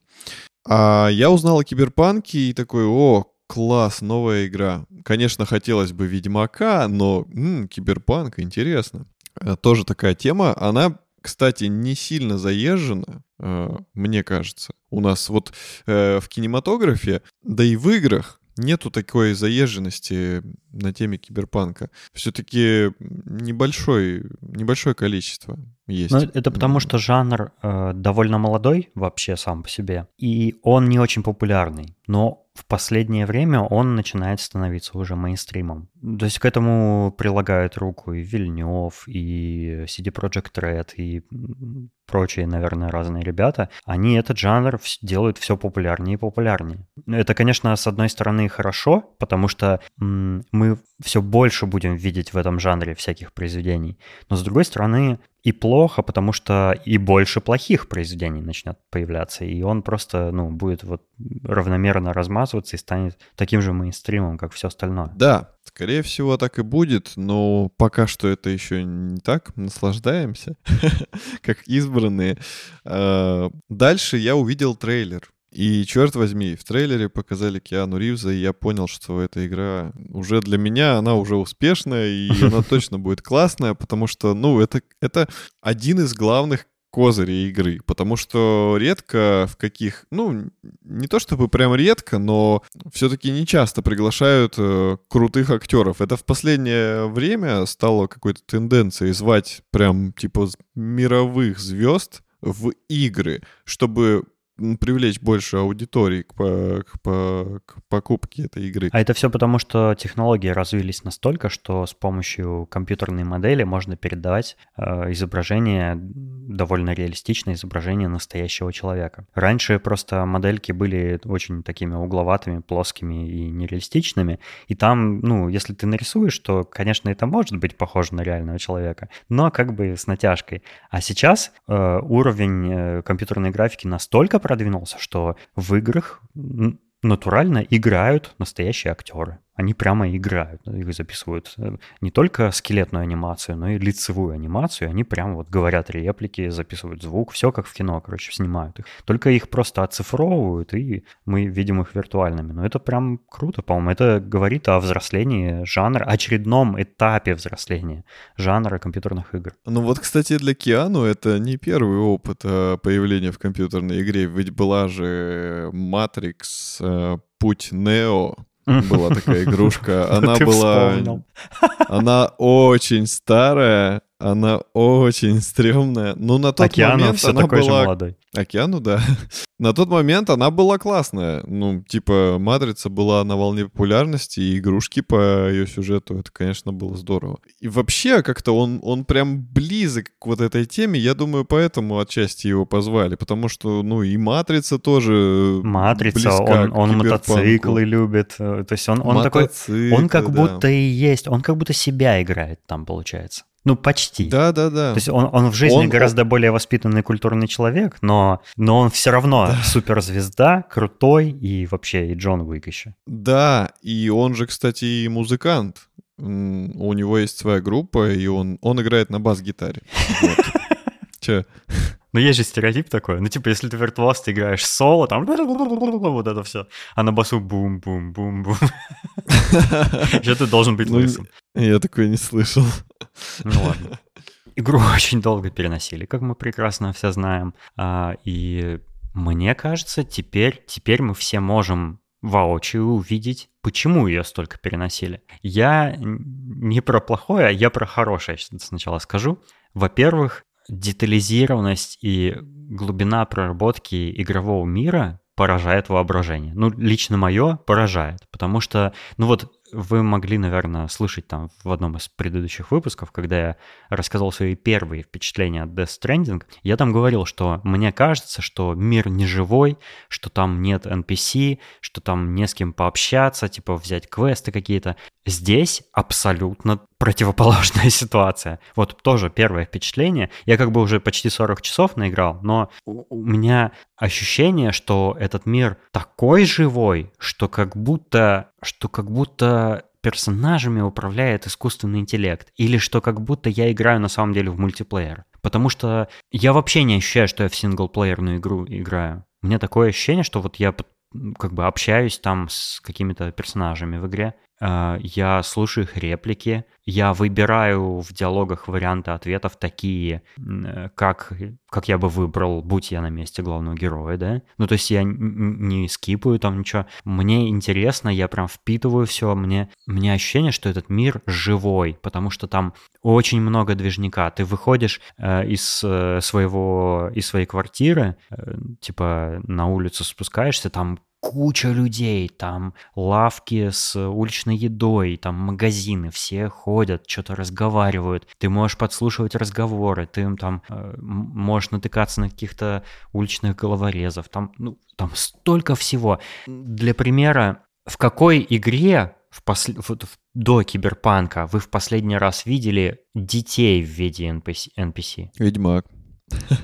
А я узнал о Киберпанке и такой, о, класс, новая игра. Конечно, хотелось бы Ведьмака, но м, Киберпанк, интересно. Э, тоже такая тема. Она кстати, не сильно заезжена, э, мне кажется. У нас вот э, в кинематографе, да и в играх нету такой заезженности на теме киберпанка. Все-таки небольшой, небольшое количество есть. Ну, это потому, что жанр э, довольно молодой вообще сам по себе, и он не очень популярный. Но в последнее время он начинает становиться уже мейнстримом. То есть к этому прилагают руку и Вильнев, и CD Projekt Red, и прочие, наверное, разные ребята, они этот жанр делают все популярнее и популярнее. Это, конечно, с одной стороны хорошо, потому что мы все больше будем видеть в этом жанре всяких произведений, но с другой стороны и плохо, потому что и больше плохих произведений начнет появляться, и он просто, ну, будет вот равномерно размазываться и станет таким же мейнстримом, как все остальное. Да, скорее всего так и будет, но пока что это еще не так, наслаждаемся, как избранные. А, дальше я увидел трейлер и черт возьми, в трейлере показали Киану Ривза, и я понял, что эта игра уже для меня, она уже успешная, и она точно будет классная, потому что, ну, это, это один из главных козырей игры, потому что редко в каких, ну, не то чтобы прям редко, но все-таки не часто приглашают э, крутых актеров. Это в последнее время стало какой-то тенденцией звать прям типа мировых звезд в игры, чтобы привлечь больше аудитории к, к, к покупке этой игры. А это все потому, что технологии развились настолько, что с помощью компьютерной модели можно передавать э, изображение, довольно реалистичное изображение настоящего человека. Раньше просто модельки были очень такими угловатыми, плоскими и нереалистичными, и там, ну, если ты нарисуешь, то, конечно, это может быть похоже на реального человека, но как бы с натяжкой. А сейчас э, уровень э, компьютерной графики настолько продвинулся, что в играх натурально играют настоящие актеры они прямо играют. Их записывают э, не только скелетную анимацию, но и лицевую анимацию. Они прямо вот говорят реплики, записывают звук, все как в кино, короче, снимают их. Только их просто оцифровывают, и мы видим их виртуальными. Но это прям круто, по-моему. Это говорит о взрослении жанра, очередном этапе взросления жанра компьютерных игр. Ну вот, кстати, для Киану это не первый опыт э, появления в компьютерной игре. Ведь была же э, Путь Нео, была такая игрушка. Она была... Она очень старая, она очень стрёмная. Но на тот Океану момент все она такой была... же молодой. Океану, да. На тот момент она была классная. Ну, типа, «Матрица» была на волне популярности, и игрушки по ее сюжету, это, конечно, было здорово. И вообще, как-то он, он прям близок к вот этой теме. Я думаю, поэтому отчасти его позвали. Потому что, ну, и «Матрица» тоже «Матрица», он, он мотоциклы любит. То есть он, он такой... Он как да. будто и есть, он как будто себя играет там, получается. Ну, почти. Да, да, да. То есть он, он в жизни он, гораздо более воспитанный культурный человек, но, но он все равно да. суперзвезда, крутой и вообще и Джон Уик еще. Да, и он же, кстати, и музыкант. у него есть своя группа, и он, он играет на бас-гитаре. Вот. Че? Ну, есть же стереотип такой. Ну, типа, если ты виртуоз, ты играешь соло, там вот это все. А на басу бум-бум-бум-бум. Что ты должен быть ну, лысым. Я такое не слышал. Ну, ладно. Игру очень долго переносили, как мы прекрасно все знаем. А, и мне кажется, теперь, теперь мы все можем воочию увидеть, почему ее столько переносили. Я не про плохое, а я про хорошее сначала скажу. Во-первых, детализированность и глубина проработки игрового мира поражает воображение. Ну, лично мое поражает, потому что, ну вот, вы могли, наверное, слышать там в одном из предыдущих выпусков, когда я рассказал свои первые впечатления от Death Stranding, я там говорил, что мне кажется, что мир не живой, что там нет NPC, что там не с кем пообщаться, типа взять квесты какие-то. Здесь абсолютно противоположная ситуация. Вот тоже первое впечатление. Я как бы уже почти 40 часов наиграл, но у меня ощущение, что этот мир такой живой, что как будто, что как будто персонажами управляет искусственный интеллект. Или что как будто я играю на самом деле в мультиплеер. Потому что я вообще не ощущаю, что я в синглплеерную игру играю. У меня такое ощущение, что вот я как бы общаюсь там с какими-то персонажами в игре, я слушаю их реплики, я выбираю в диалогах варианты ответов такие, э, как, как я бы выбрал, будь я на месте главного героя, да? Ну, то есть я не скипаю там ничего. Мне интересно, я прям впитываю все, мне, мне ощущение, что этот мир живой, потому что там очень много движника. Ты выходишь э, из э, своего, из своей квартиры, э, типа на улицу спускаешься, там куча людей, там лавки с уличной едой, там магазины, все ходят, что-то разговаривают. Ты можешь подслушивать разговоры, ты там э, можешь натыкаться на каких-то уличных головорезов. Там, ну, там столько всего. Для примера, в какой игре в посл... вот, в... до киберпанка вы в последний раз видели детей в виде NPC? NPC? Ведьмак.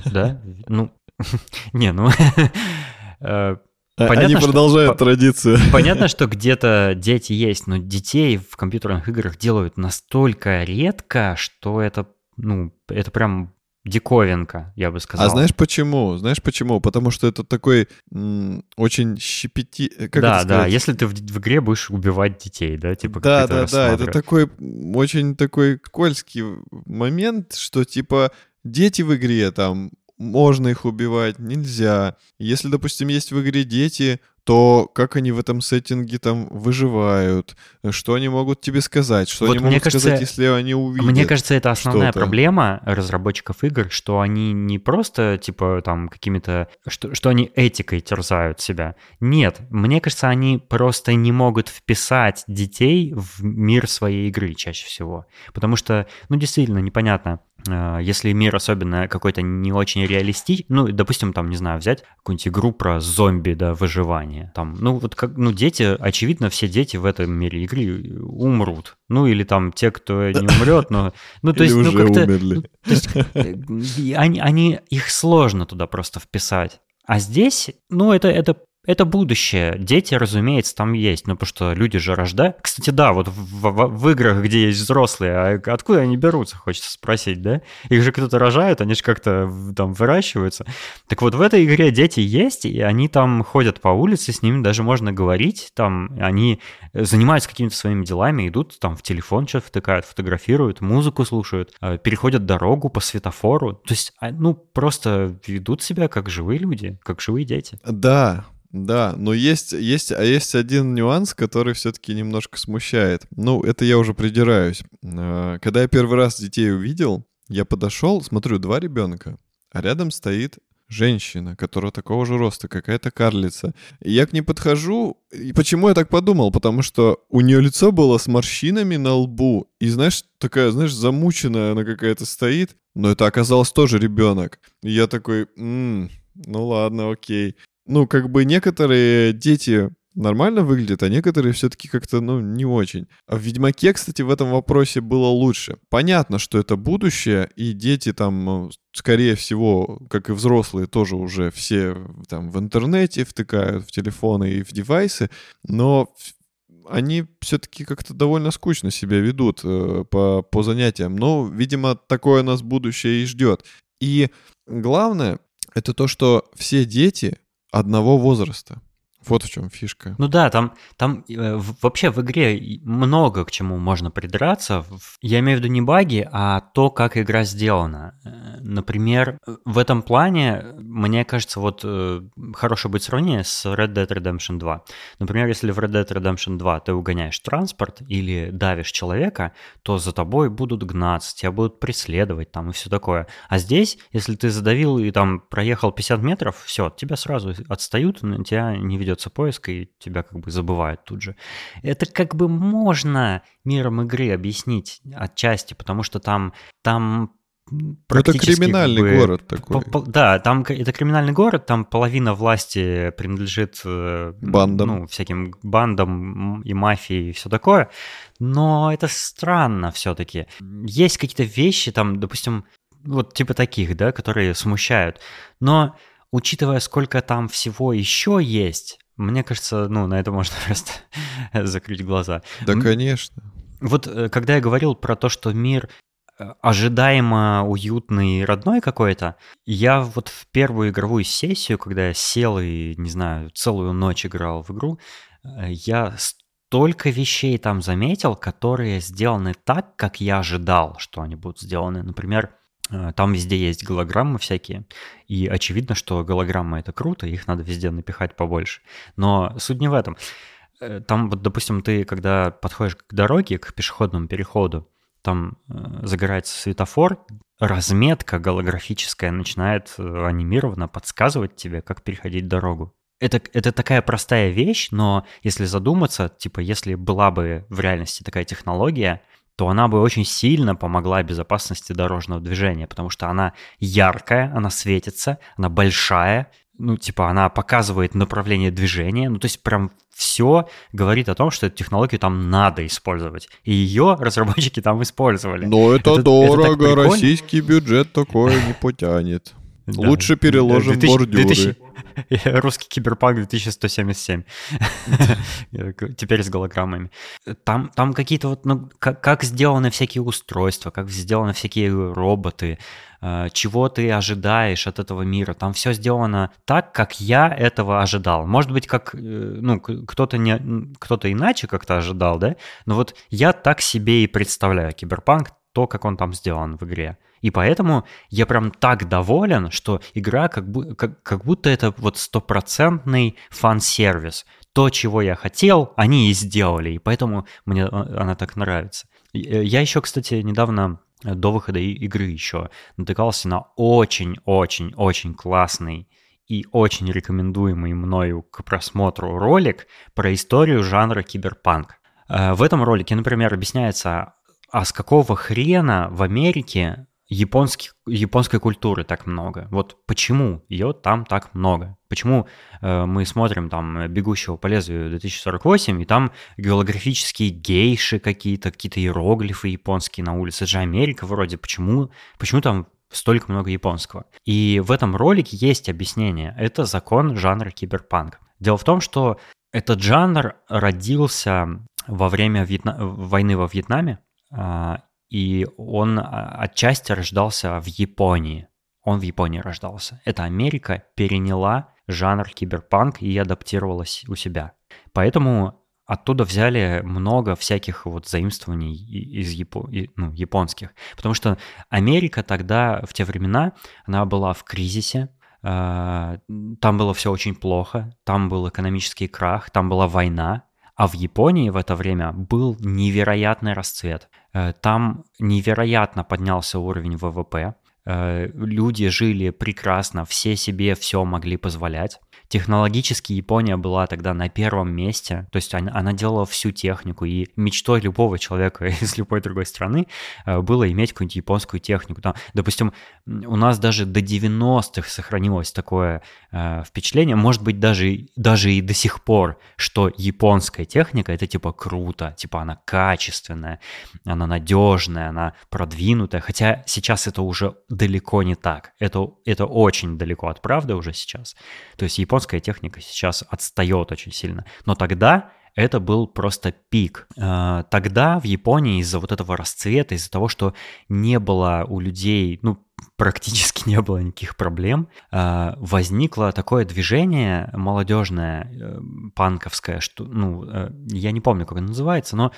Да? Ну, не, ну... Э, Понятно, Они продолжают что, традицию. Понятно, что где-то дети есть, но детей в компьютерных играх делают настолько редко, что это, ну, это прям диковинка, я бы сказал. А знаешь почему? Знаешь почему? Потому что это такой м, очень щепети... Э, как да, да, если ты в, в игре будешь убивать детей, да, типа Да, да, да, это такой очень такой скользкий момент, что типа дети в игре там можно их убивать, нельзя. Если, допустим, есть в игре дети, то как они в этом сеттинге там выживают, что они могут тебе сказать, что вот они могут кажется, сказать, если они увидят. Мне кажется, это основная что-то. проблема разработчиков игр, что они не просто типа там какими-то, что, что они этикой терзают себя. Нет, мне кажется, они просто не могут вписать детей в мир своей игры чаще всего, потому что, ну действительно непонятно, Э, если мир особенно какой-то не очень реалистичный, ну, допустим, там, не знаю, взять какую-нибудь игру про зомби, да, выживание, там, ну, вот как, ну, дети, очевидно, все дети в этом мире игры умрут, ну, или там те, кто не умрет, но, ну, то есть, ну, как-то, ну, то есть, э, они, они, их сложно туда просто вписать, а здесь, ну, это, это это будущее. Дети, разумеется, там есть, ну потому что люди же рождают. Кстати, да, вот в, в, в играх, где есть взрослые, а откуда они берутся, хочется спросить, да? Их же кто-то рожает, они же как-то там выращиваются. Так вот, в этой игре дети есть, и они там ходят по улице, с ними даже можно говорить, там они занимаются какими-то своими делами, идут там в телефон что-то втыкают, фотографируют, музыку слушают, э, переходят дорогу по светофору. То есть, а, ну, просто ведут себя как живые люди, как живые дети. Да, да, но есть, есть, а есть один нюанс, который все-таки немножко смущает. Ну, это я уже придираюсь. А, когда я первый раз детей увидел, я подошел, смотрю, два ребенка, а рядом стоит женщина, которая такого же роста, какая-то карлица. И я к ней подхожу, и почему я так подумал? Потому что у нее лицо было с морщинами на лбу, и знаешь, такая, знаешь, замученная она какая-то стоит, но это оказалось тоже ребенок. И я такой, м-м, ну ладно, окей ну, как бы некоторые дети нормально выглядят, а некоторые все-таки как-то, ну, не очень. А в Ведьмаке, кстати, в этом вопросе было лучше. Понятно, что это будущее, и дети там, скорее всего, как и взрослые, тоже уже все там в интернете втыкают в телефоны и в девайсы, но они все-таки как-то довольно скучно себя ведут э, по, по занятиям. Но, видимо, такое нас будущее и ждет. И главное, это то, что все дети одного возраста. Вот в чем фишка. Ну да, там, там э, вообще в игре много к чему можно придраться. Я имею в виду не баги, а то, как игра сделана. Э, например, в этом плане, мне кажется, вот э, хорошее будет сравнение с Red Dead Redemption 2. Например, если в Red Dead Redemption 2 ты угоняешь транспорт или давишь человека, то за тобой будут гнаться, тебя будут преследовать там и все такое. А здесь, если ты задавил и там проехал 50 метров, все, тебя сразу отстают, тебя не ведет ведется поиск, и тебя как бы забывают тут же. Это как бы можно миром игры объяснить отчасти, потому что там, там это криминальный как бы, город такой. По, по, да, там это криминальный город, там половина власти принадлежит э, бандам, ну, всяким бандам и мафии и все такое. Но это странно все-таки. Есть какие-то вещи, там, допустим, вот типа таких, да, которые смущают. Но учитывая, сколько там всего еще есть, мне кажется, ну, на это можно просто закрыть глаза. Да, конечно. Вот э, когда я говорил про то, что мир э, ожидаемо уютный, родной какой-то, я вот в первую игровую сессию, когда я сел и, не знаю, целую ночь играл в игру, э, я столько вещей там заметил, которые сделаны так, как я ожидал, что они будут сделаны. Например, там везде есть голограммы всякие, и очевидно, что голограммы это круто, их надо везде напихать побольше. Но суть не в этом. Э, там вот, допустим, ты, когда подходишь к дороге, к пешеходному переходу, там э, загорается светофор, разметка голографическая начинает анимированно подсказывать тебе, как переходить дорогу. Это, это такая простая вещь, но если задуматься, типа, если была бы в реальности такая технология, то она бы очень сильно помогла безопасности дорожного движения, потому что она яркая, она светится, она большая, ну, типа, она показывает направление движения, ну, то есть прям все говорит о том, что эту технологию там надо использовать. И ее разработчики там использовали. Но это, это дорого, это российский бюджет такое не потянет. Лучше переложим 2000, бордюры. 2000, Русский киберпанк 2177. Теперь с голограммами. Там, там какие-то вот, ну, как, как сделаны всякие устройства, как сделаны всякие роботы, э, чего ты ожидаешь от этого мира. Там все сделано так, как я этого ожидал. Может быть, как э, ну, кто-то не кто-то иначе как-то ожидал, да? Но вот я так себе и представляю киберпанк, то, как он там сделан в игре. И поэтому я прям так доволен, что игра как, бу- как, как будто это вот стопроцентный фан-сервис. То, чего я хотел, они и сделали, и поэтому мне а, она так нравится. Э, я еще, кстати, недавно э, до выхода игры еще натыкался на очень-очень-очень классный и очень рекомендуемый мною к просмотру ролик про историю жанра киберпанк. Э, в этом ролике, например, объясняется, а с какого хрена в Америке японских, японской культуры так много. Вот почему ее там так много? Почему э, мы смотрим там «Бегущего по лезвию 2048», и там геолографические гейши какие-то, какие-то иероглифы японские на улице. Это же Америка вроде. Почему, почему там столько много японского? И в этом ролике есть объяснение. Это закон жанра киберпанк. Дело в том, что этот жанр родился во время Вьетна... войны во Вьетнаме, а, и он а, отчасти рождался в Японии. Он в Японии рождался. Это Америка переняла жанр киберпанк и адаптировалась у себя. Поэтому оттуда взяли много всяких вот заимствований из Япо... ну, японских. Потому что Америка тогда, в те времена, она была в кризисе, а, там было все очень плохо, там был экономический крах, там была война, а в Японии в это время был невероятный расцвет. Э, там невероятно поднялся уровень ВВП. Э, люди жили прекрасно, все себе все могли позволять. Технологически Япония была тогда на первом месте, то есть она, она делала всю технику, и мечтой любого человека из любой другой страны э, было иметь какую-нибудь японскую технику. Там, допустим, у нас даже до 90-х сохранилось такое э, впечатление, может быть, даже, даже и до сих пор, что японская техника это типа круто, типа она качественная, она надежная, она продвинутая, хотя сейчас это уже далеко не так. Это, это очень далеко от правды уже сейчас. То есть японская техника сейчас отстает очень сильно. Но тогда это был просто пик. Э, тогда в Японии из-за вот этого расцвета, из-за того, что не было у людей, ну, практически не было никаких проблем, э, возникло такое движение молодежное, э, панковское, что, ну, я не помню, как оно называется, но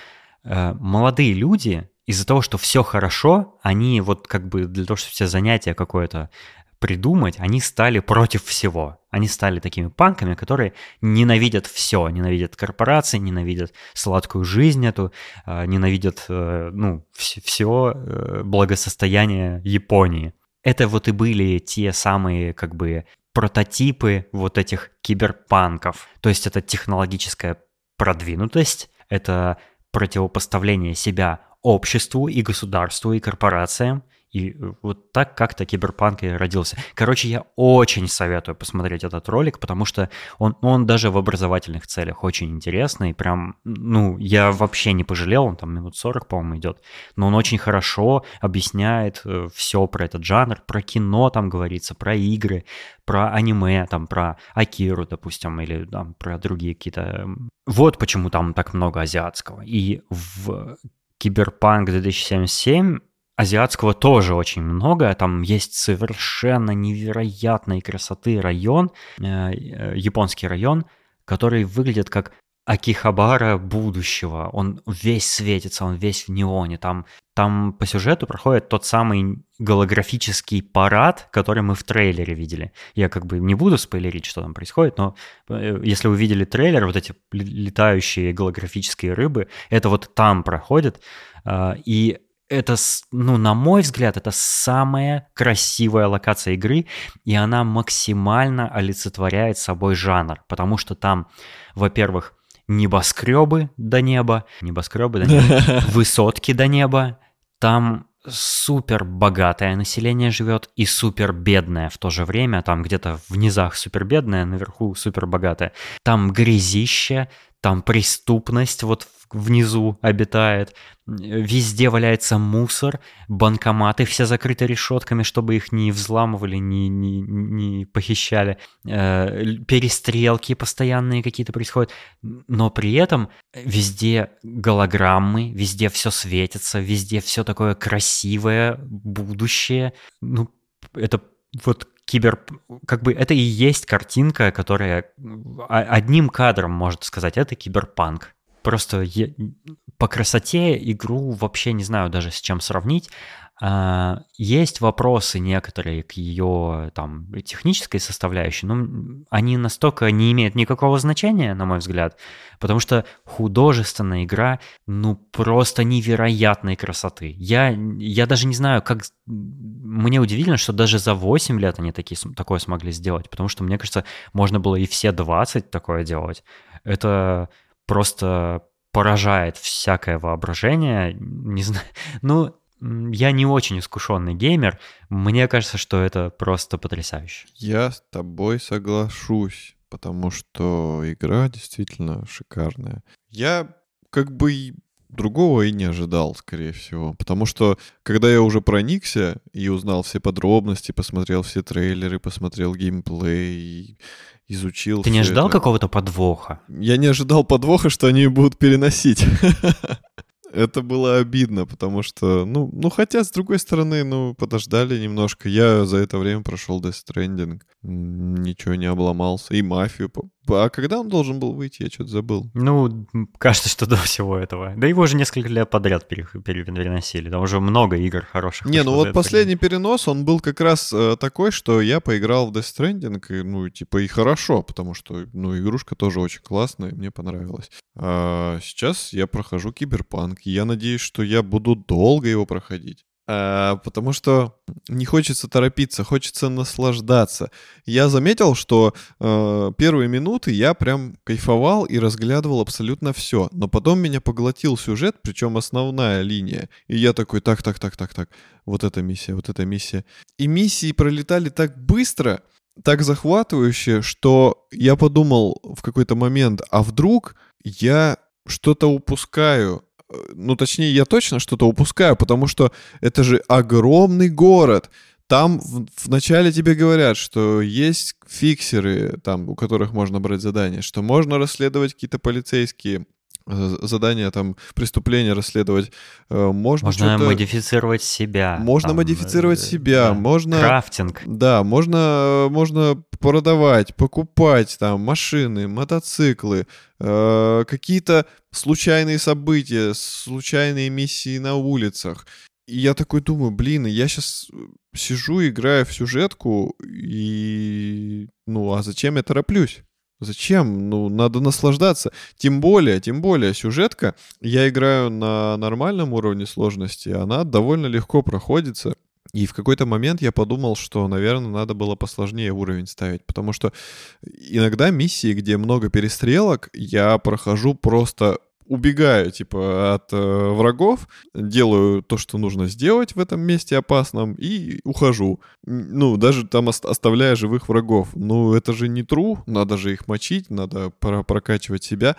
молодые люди из-за того, что все хорошо, они вот как бы для того, чтобы все занятия какое-то придумать, они стали против всего. Они стали такими панками, которые ненавидят все, ненавидят корпорации, ненавидят сладкую жизнь эту, а, ненавидят э, ну, все э, благосостояние Японии. Это вот и были те самые как бы прототипы вот этих киберпанков. То есть это технологическая продвинутость, это противопоставление себя обществу и государству и корпорациям, и э, вот так как-то киберпанк и родился. Короче, я очень советую посмотреть этот ролик, потому что он, он даже в образовательных целях очень интересный. Прям, ну, я вообще не пожалел, он там минут 40, по-моему, идет. Но он очень хорошо объясняет э, все про этот жанр, про кино там говорится, про игры, про аниме, там, про Акиру, допустим, или там про другие какие-то... Вот почему там так много азиатского. И в Киберпанк 2077 азиатского тоже очень много. Там есть совершенно невероятной красоты район, э, э, японский район, который выглядит как Акихабара будущего. Он весь светится, он весь в неоне. Там, там по сюжету проходит тот самый голографический парад, который мы в трейлере видели. Я как бы не буду спойлерить, что там происходит, но э, если вы видели трейлер, вот эти летающие голографические рыбы, это вот там проходит. И это, ну, на мой взгляд, это самая красивая локация игры, и она максимально олицетворяет собой жанр, потому что там, во-первых, небоскребы до неба, небоскребы до неба, высотки до неба, там супер богатое население живет и супер бедное в то же время. Там где-то в низах супер бедное, наверху супер богатое. Там грязище, там преступность вот внизу обитает, везде валяется мусор, банкоматы все закрыты решетками, чтобы их не взламывали, не, не, не похищали, э, перестрелки постоянные какие-то происходят, но при этом везде голограммы, везде все светится, везде все такое красивое, будущее, ну, это вот кибер... Как бы это и есть картинка, которая одним кадром, может сказать, это киберпанк. Просто я... по красоте игру вообще не знаю даже с чем сравнить. А, есть вопросы некоторые к ее там технической составляющей, но они настолько не имеют никакого значения, на мой взгляд, потому что художественная игра, ну, просто невероятной красоты. Я, я даже не знаю, как... Мне удивительно, что даже за 8 лет они такие, такое смогли сделать, потому что, мне кажется, можно было и все 20 такое делать. Это просто поражает всякое воображение. Не знаю, ну, я не очень искушенный геймер. Мне кажется, что это просто потрясающе. Я с тобой соглашусь, потому что игра действительно шикарная. Я как бы другого и не ожидал, скорее всего. Потому что, когда я уже проникся и узнал все подробности, посмотрел все трейлеры, посмотрел геймплей, изучил... Ты не ожидал это. какого-то подвоха? Я не ожидал подвоха, что они будут переносить. Это было обидно, потому что, ну, ну, хотя, с другой стороны, ну, подождали немножко. Я за это время прошел Death Stranding, ничего не обломался. И мафию. А когда он должен был выйти, я что-то забыл. Ну, кажется, что до всего этого. Да его уже несколько лет подряд переносили. Там уже много игр хороших. Не, ну вот последний перенос, он был как раз э, такой, что я поиграл в Death Stranding, и, ну, типа, и хорошо, потому что, ну, игрушка тоже очень классная, мне понравилась. А сейчас я прохожу Киберпанк, и я надеюсь, что я буду долго его проходить. А, потому что не хочется торопиться, хочется наслаждаться. Я заметил, что э, первые минуты я прям кайфовал и разглядывал абсолютно все, но потом меня поглотил сюжет, причем основная линия, и я такой, так, так, так, так, так, вот эта миссия, вот эта миссия. И миссии пролетали так быстро, так захватывающе, что я подумал в какой-то момент, а вдруг я что-то упускаю, ну, точнее, я точно что-то упускаю, потому что это же огромный город. там в, вначале тебе говорят, что есть фиксеры, там, у которых можно брать задания, что можно расследовать какие-то полицейские э, задания, там, преступления расследовать. Э, можно можно модифицировать себя. Можно там, модифицировать себя, да. можно... Крафтинг. Да, можно, можно продавать, покупать там машины, мотоциклы, э, какие-то случайные события, случайные миссии на улицах. И я такой думаю, блин, я сейчас сижу, играю в сюжетку, и... Ну, а зачем я тороплюсь? Зачем? Ну, надо наслаждаться. Тем более, тем более, сюжетка, я играю на нормальном уровне сложности, она довольно легко проходится. И в какой-то момент я подумал, что, наверное, надо было посложнее уровень ставить, потому что иногда миссии, где много перестрелок, я прохожу просто убегаю, типа, от э, врагов, делаю то, что нужно сделать в этом месте опасном, и ухожу. Ну, даже там ост- оставляя живых врагов. Ну, это же не true, надо же их мочить, надо про- прокачивать себя.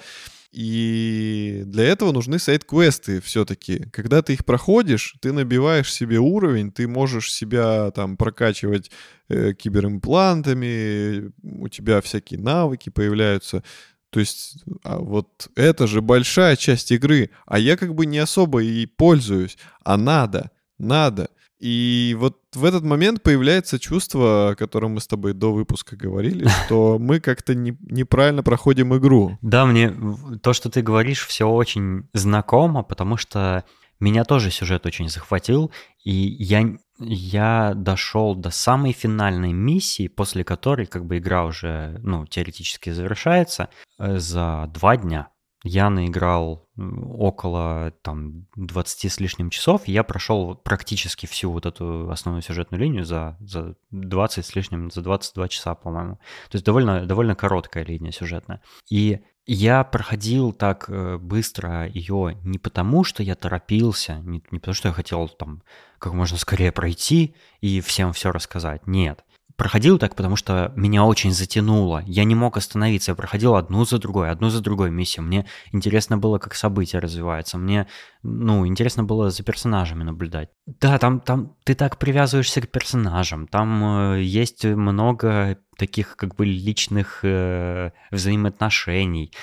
И для этого нужны сайт-квесты все-таки. Когда ты их проходишь, ты набиваешь себе уровень, ты можешь себя там прокачивать э, киберимплантами, у тебя всякие навыки появляются. То есть а вот это же большая часть игры, а я как бы не особо и пользуюсь, а надо, надо. И вот в этот момент появляется чувство, о котором мы с тобой до выпуска говорили, что мы как-то не, неправильно проходим игру. Да, мне то, что ты говоришь, все очень знакомо, потому что меня тоже сюжет очень захватил, и я я дошел до самой финальной миссии, после которой как бы игра уже, ну, теоретически завершается, э, за два дня. Я наиграл около там 20 с лишним часов, я прошел практически всю вот эту основную сюжетную линию за, за 20 с лишним, за 22 часа, по-моему. То есть довольно, довольно короткая линия сюжетная. И я проходил так э, быстро ее не потому, что я торопился, не, не потому, что я хотел там как можно скорее пройти и всем все рассказать. Нет. Проходил так, потому что меня очень затянуло. Я не мог остановиться. Я проходил одну за другой, одну за другой миссию. Мне интересно было, как события развиваются. Мне, ну, интересно было за персонажами наблюдать. Да, там, там ты так привязываешься к персонажам. Там э, есть много таких как бы личных э, взаимоотношений.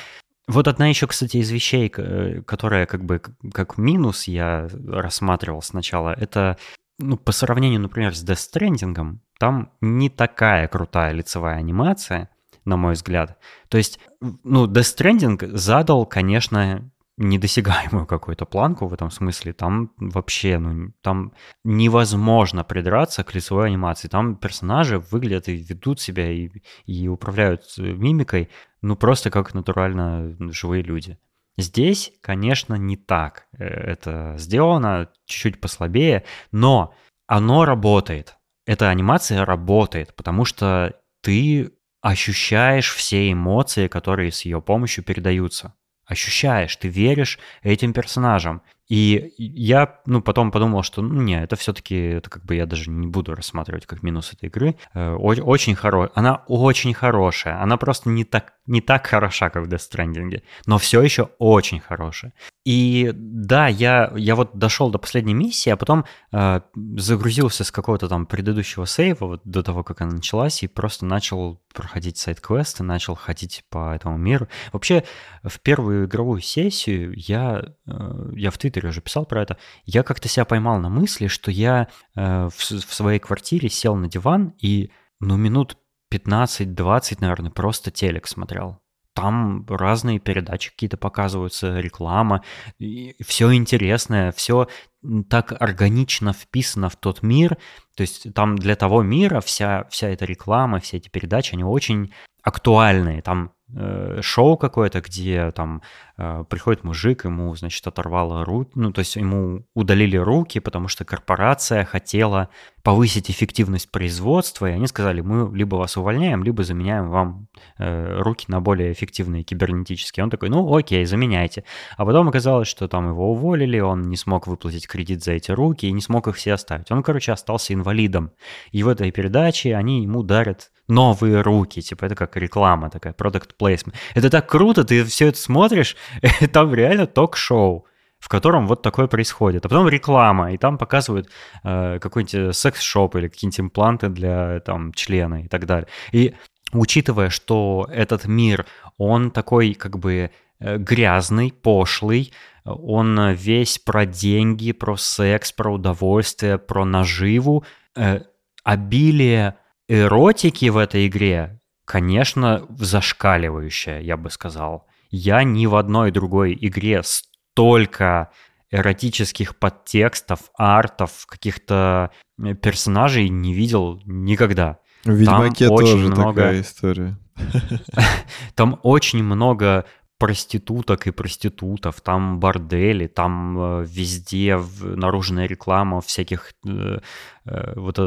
Вот одна еще, кстати, из вещей, которая как бы как минус я рассматривал сначала, это ну, по сравнению, например, с Death Stranding, там не такая крутая лицевая анимация, на мой взгляд. То есть, ну, Death Stranding задал, конечно, недосягаемую какую-то планку в этом смысле. Там вообще, ну, там невозможно придраться к лицевой анимации. Там персонажи выглядят и ведут себя, и, и управляют мимикой, ну, просто как натурально живые люди. Здесь, конечно, не так э, это сделано, чуть-чуть послабее, но оно работает. Эта анимация работает, потому что ты ощущаешь все эмоции, которые с ее помощью передаются ощущаешь, ты веришь этим персонажам. И я, ну, потом подумал, что, ну, не, это все-таки, это как бы я даже не буду рассматривать как минус этой игры. Э, очень хорошая, она очень хорошая, она просто не так, не так хороша, как в Death Stranding, но все еще очень хорошая. И да, я, я вот дошел до последней миссии, а потом э, загрузился с какого-то там предыдущего сейва, вот до того, как она началась, и просто начал проходить сайт-квесты, начал ходить по этому миру. Вообще, в первую игровую сессию я, э, я в Твиттере уже писал про это, я как-то себя поймал на мысли, что я э, в, в своей квартире сел на диван и, ну, минут 15-20, наверное, просто телек смотрел там разные передачи какие-то показываются, реклама, все интересное, все так органично вписано в тот мир. То есть там для того мира вся, вся эта реклама, все эти передачи, они очень актуальные. Там Э, шоу какое-то, где там э, приходит мужик, ему, значит, оторвало руки, ну, то есть ему удалили руки, потому что корпорация хотела повысить эффективность производства, и они сказали, мы либо вас увольняем, либо заменяем вам э, руки на более эффективные кибернетические. Он такой, ну, окей, заменяйте. А потом оказалось, что там его уволили, он не смог выплатить кредит за эти руки и не смог их все оставить. Он, короче, остался инвалидом. И в этой передаче они ему дарят новые руки, типа это как реклама такая, product placement. Это так круто, ты все это смотришь, там реально ток-шоу. в котором вот такое происходит. А потом реклама, и там показывают э, какой-нибудь секс-шоп или какие-нибудь импланты для там члена и так далее. И учитывая, что этот мир, он такой как бы э, грязный, пошлый, он весь про деньги, про секс, про удовольствие, про наживу, э, обилие эротики в этой игре, конечно, зашкаливающее, я бы сказал. Я ни в одной другой игре столько эротических подтекстов, артов, каких-то э, персонажей не видел никогда. В Ведьмаке Там тоже много... такая история. Там очень много проституток и проститутов, там бордели, там э, везде наружная реклама всяких э, э, вот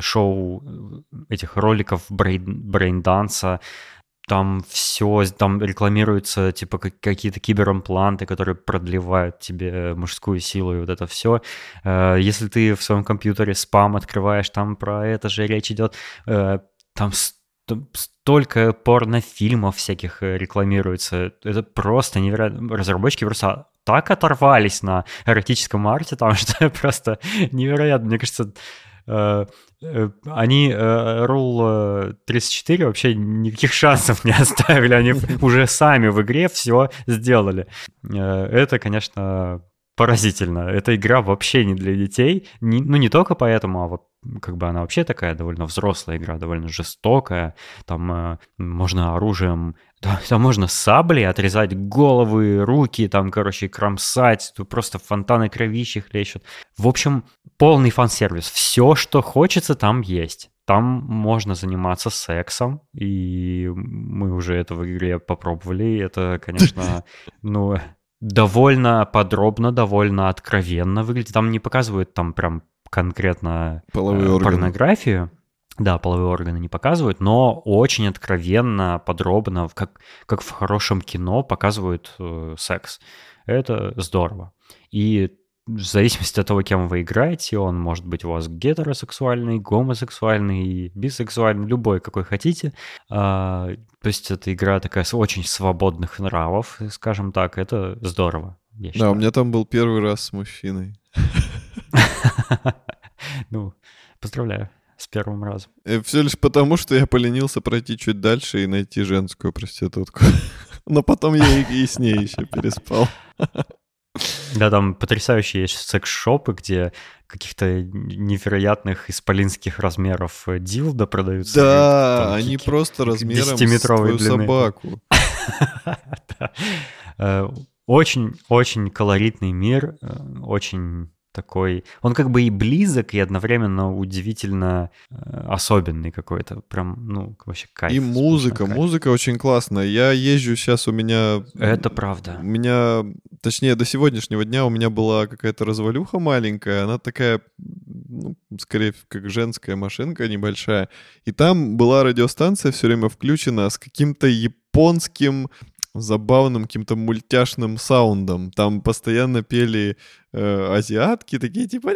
шоу этих роликов брейн-данса, там все, там рекламируются типа какие-то киберимпланты, которые продлевают тебе мужскую силу и вот это все. Если ты в своем компьютере спам открываешь, там про это же речь идет. Там столько порнофильмов всяких э, рекламируется. Это просто невероятно. Разработчики просто так оторвались на эротическом арте, там что просто невероятно. Мне кажется, э, э, они Rule 34 вообще никаких шансов не оставили. Они уже сами в игре все сделали. Это, конечно, поразительно. Эта игра вообще не для детей. Ну, не только поэтому, а вот как бы она вообще такая довольно взрослая игра, довольно жестокая. Там э, можно оружием, да, там можно саблей отрезать головы, руки, там, короче, кромсать. Тут просто фонтаны кровищи хлещут. В общем, полный фан-сервис. Все, что хочется, там есть. Там можно заниматься сексом, и мы уже это в игре попробовали. Это, конечно, ну, довольно подробно, довольно откровенно выглядит. Там не показывают там прям конкретно половые э, порнографию. Да, половые органы не показывают, но очень откровенно, подробно, как, как в хорошем кино показывают э, секс. Это здорово. И в зависимости от того, кем вы играете, он может быть у вас гетеросексуальный, гомосексуальный, бисексуальный, любой, какой хотите. А, то есть это игра такая с очень свободных нравов, скажем так, это здорово. да, у меня там был первый раз с мужчиной. Ну, поздравляю с первым разом. Э, Все лишь потому, что я поленился пройти чуть дальше и найти женскую проститутку. Но потом я и с ней еще переспал. Да, там потрясающие есть секс-шопы, где каких-то невероятных исполинских размеров дилда продаются. Да, там, они просто размером с твою собаку. Очень-очень э, колоритный мир, э, очень такой... Он как бы и близок, и одновременно удивительно э, особенный какой-то. Прям, ну, вообще кайф. И музыка. Кайф. Музыка очень классная. Я езжу сейчас, у меня... Это правда. У меня... Точнее, до сегодняшнего дня у меня была какая-то развалюха маленькая. Она такая, ну, скорее, как женская машинка небольшая. И там была радиостанция все время включена с каким-то японским забавным каким-то мультяшным саундом. Там постоянно пели э, азиатки, такие типа...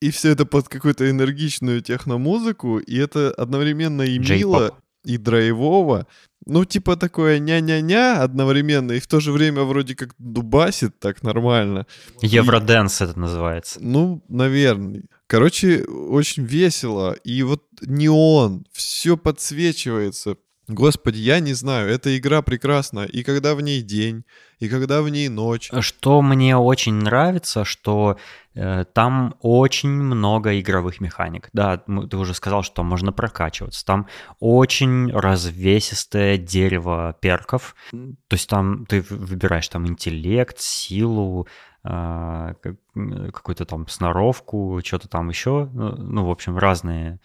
И все это под какую-то энергичную техномузыку, и это одновременно и мило, и драйвово. Ну, типа такое ня-ня-ня одновременно, и в то же время вроде как дубасит так нормально. Евроденс и... это называется. Ну, наверное. Короче, очень весело. И вот неон, все подсвечивается, Господи, я не знаю, эта игра прекрасна, и когда в ней день, и когда в ней ночь. Что мне очень нравится, что э, там очень много игровых механик. Да, ты уже сказал, что можно прокачиваться. Там очень развесистое дерево перков. То есть там ты выбираешь там интеллект, силу, э, какую-то там сноровку, что-то там еще. Ну, ну, в общем, разные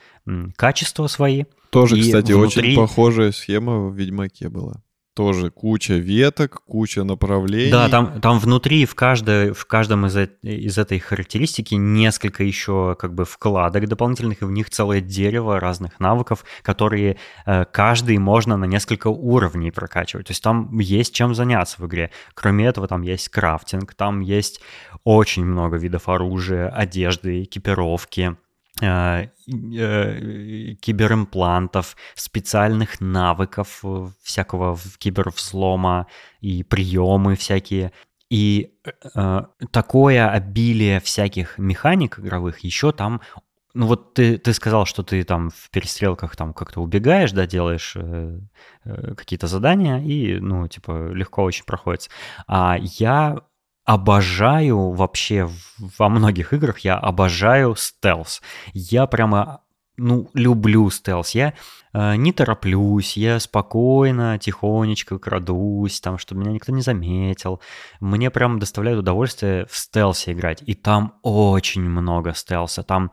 качества свои. Тоже, и кстати, внутри... очень похожая схема в Ведьмаке была. Тоже куча веток, куча направлений. Да, там, там внутри в, каждой, в каждом из, из этой характеристики несколько еще как бы вкладок дополнительных, и в них целое дерево разных навыков, которые э, каждый можно на несколько уровней прокачивать. То есть там есть чем заняться в игре. Кроме этого, там есть крафтинг, там есть очень много видов оружия, одежды, экипировки киберимплантов, специальных навыков всякого кибервзлома и приемы всякие. И э, такое обилие всяких механик игровых еще там ну вот ты, ты сказал, что ты там в перестрелках там как-то убегаешь, да, делаешь э, э, какие-то задания, и, ну, типа, легко очень проходится. А я обожаю вообще во многих играх, я обожаю стелс. Я прямо ну, люблю стелс. Я э, не тороплюсь, я спокойно, тихонечко крадусь, там, чтобы меня никто не заметил. Мне прям доставляет удовольствие в стелсе играть. И там очень много стелса. Там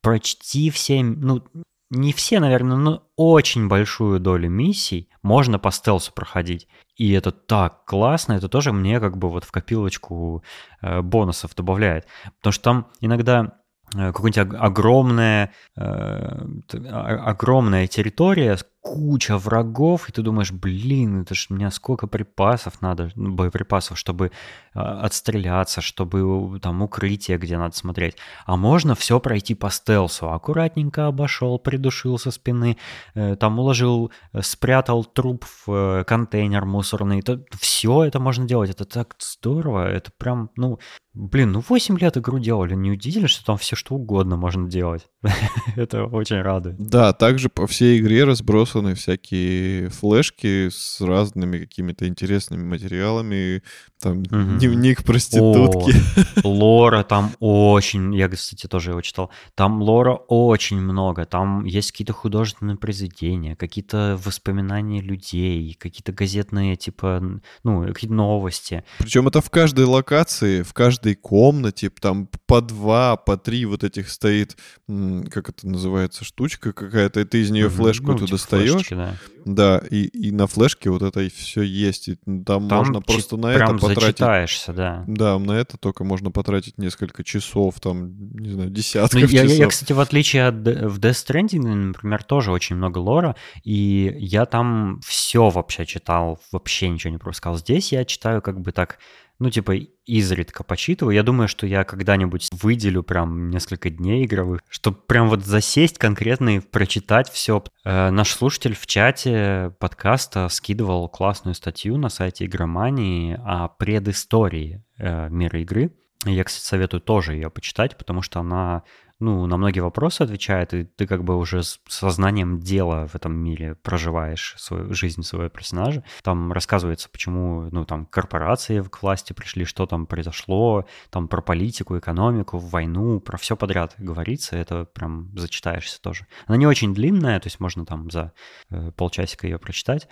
почти все, ну, не все, наверное, но очень большую долю миссий можно по стелсу проходить. И это так классно, это тоже мне как бы вот в копилочку э, бонусов добавляет. Потому что там иногда э, какая-нибудь огромная, э, огромная территория куча врагов, и ты думаешь, блин, это ж мне сколько припасов надо, боеприпасов, чтобы э, отстреляться, чтобы там укрытие, где надо смотреть. А можно все пройти по стелсу. Аккуратненько обошел, придушил со спины, э, там уложил, э, спрятал труп в э, контейнер мусорный. Это, все это можно делать. Это так здорово. Это прям, ну, блин, ну 8 лет игру делали. Не удивительно, что там все что угодно можно делать. это очень радует. Да, также по всей игре разброс разбросаны всякие флешки с разными какими-то интересными материалами. Там угу. дневник проститутки. О, лора там очень... Я, кстати, тоже его читал. Там лора очень много. Там есть какие-то художественные произведения, какие-то воспоминания людей, какие-то газетные, типа, ну, какие-то новости. Причем это в каждой локации, в каждой комнате, там по два, по три вот этих стоит, как это называется, штучка какая-то, и ты из нее флешку ну, эту типа достаешь. Флешки, да. Да, и, и на флешке вот это все есть. И там, там можно просто на прям это потратить. зачитаешься, да. Да, на это только можно потратить несколько часов, там, не знаю, десятков ну, я, часов. Я, кстати, в отличие от в Death Stranding, например, тоже очень много лора, и я там все вообще читал, вообще ничего не пропускал. Здесь я читаю как бы так ну, типа, изредка почитываю. Я думаю, что я когда-нибудь выделю прям несколько дней игровых, чтобы прям вот засесть конкретно и прочитать все. Э, наш слушатель в чате подкаста скидывал классную статью на сайте Игромании о предыстории э, мира игры. Я, кстати, советую тоже ее почитать, потому что она ну, на многие вопросы отвечает, и ты как бы уже с сознанием дела в этом мире проживаешь свою жизнь своего персонажа. Там рассказывается, почему, ну, там, корпорации к власти пришли, что там произошло, там про политику, экономику, войну, про все подряд говорится, это прям зачитаешься тоже. Она не очень длинная, то есть можно там за э, полчасика ее прочитать,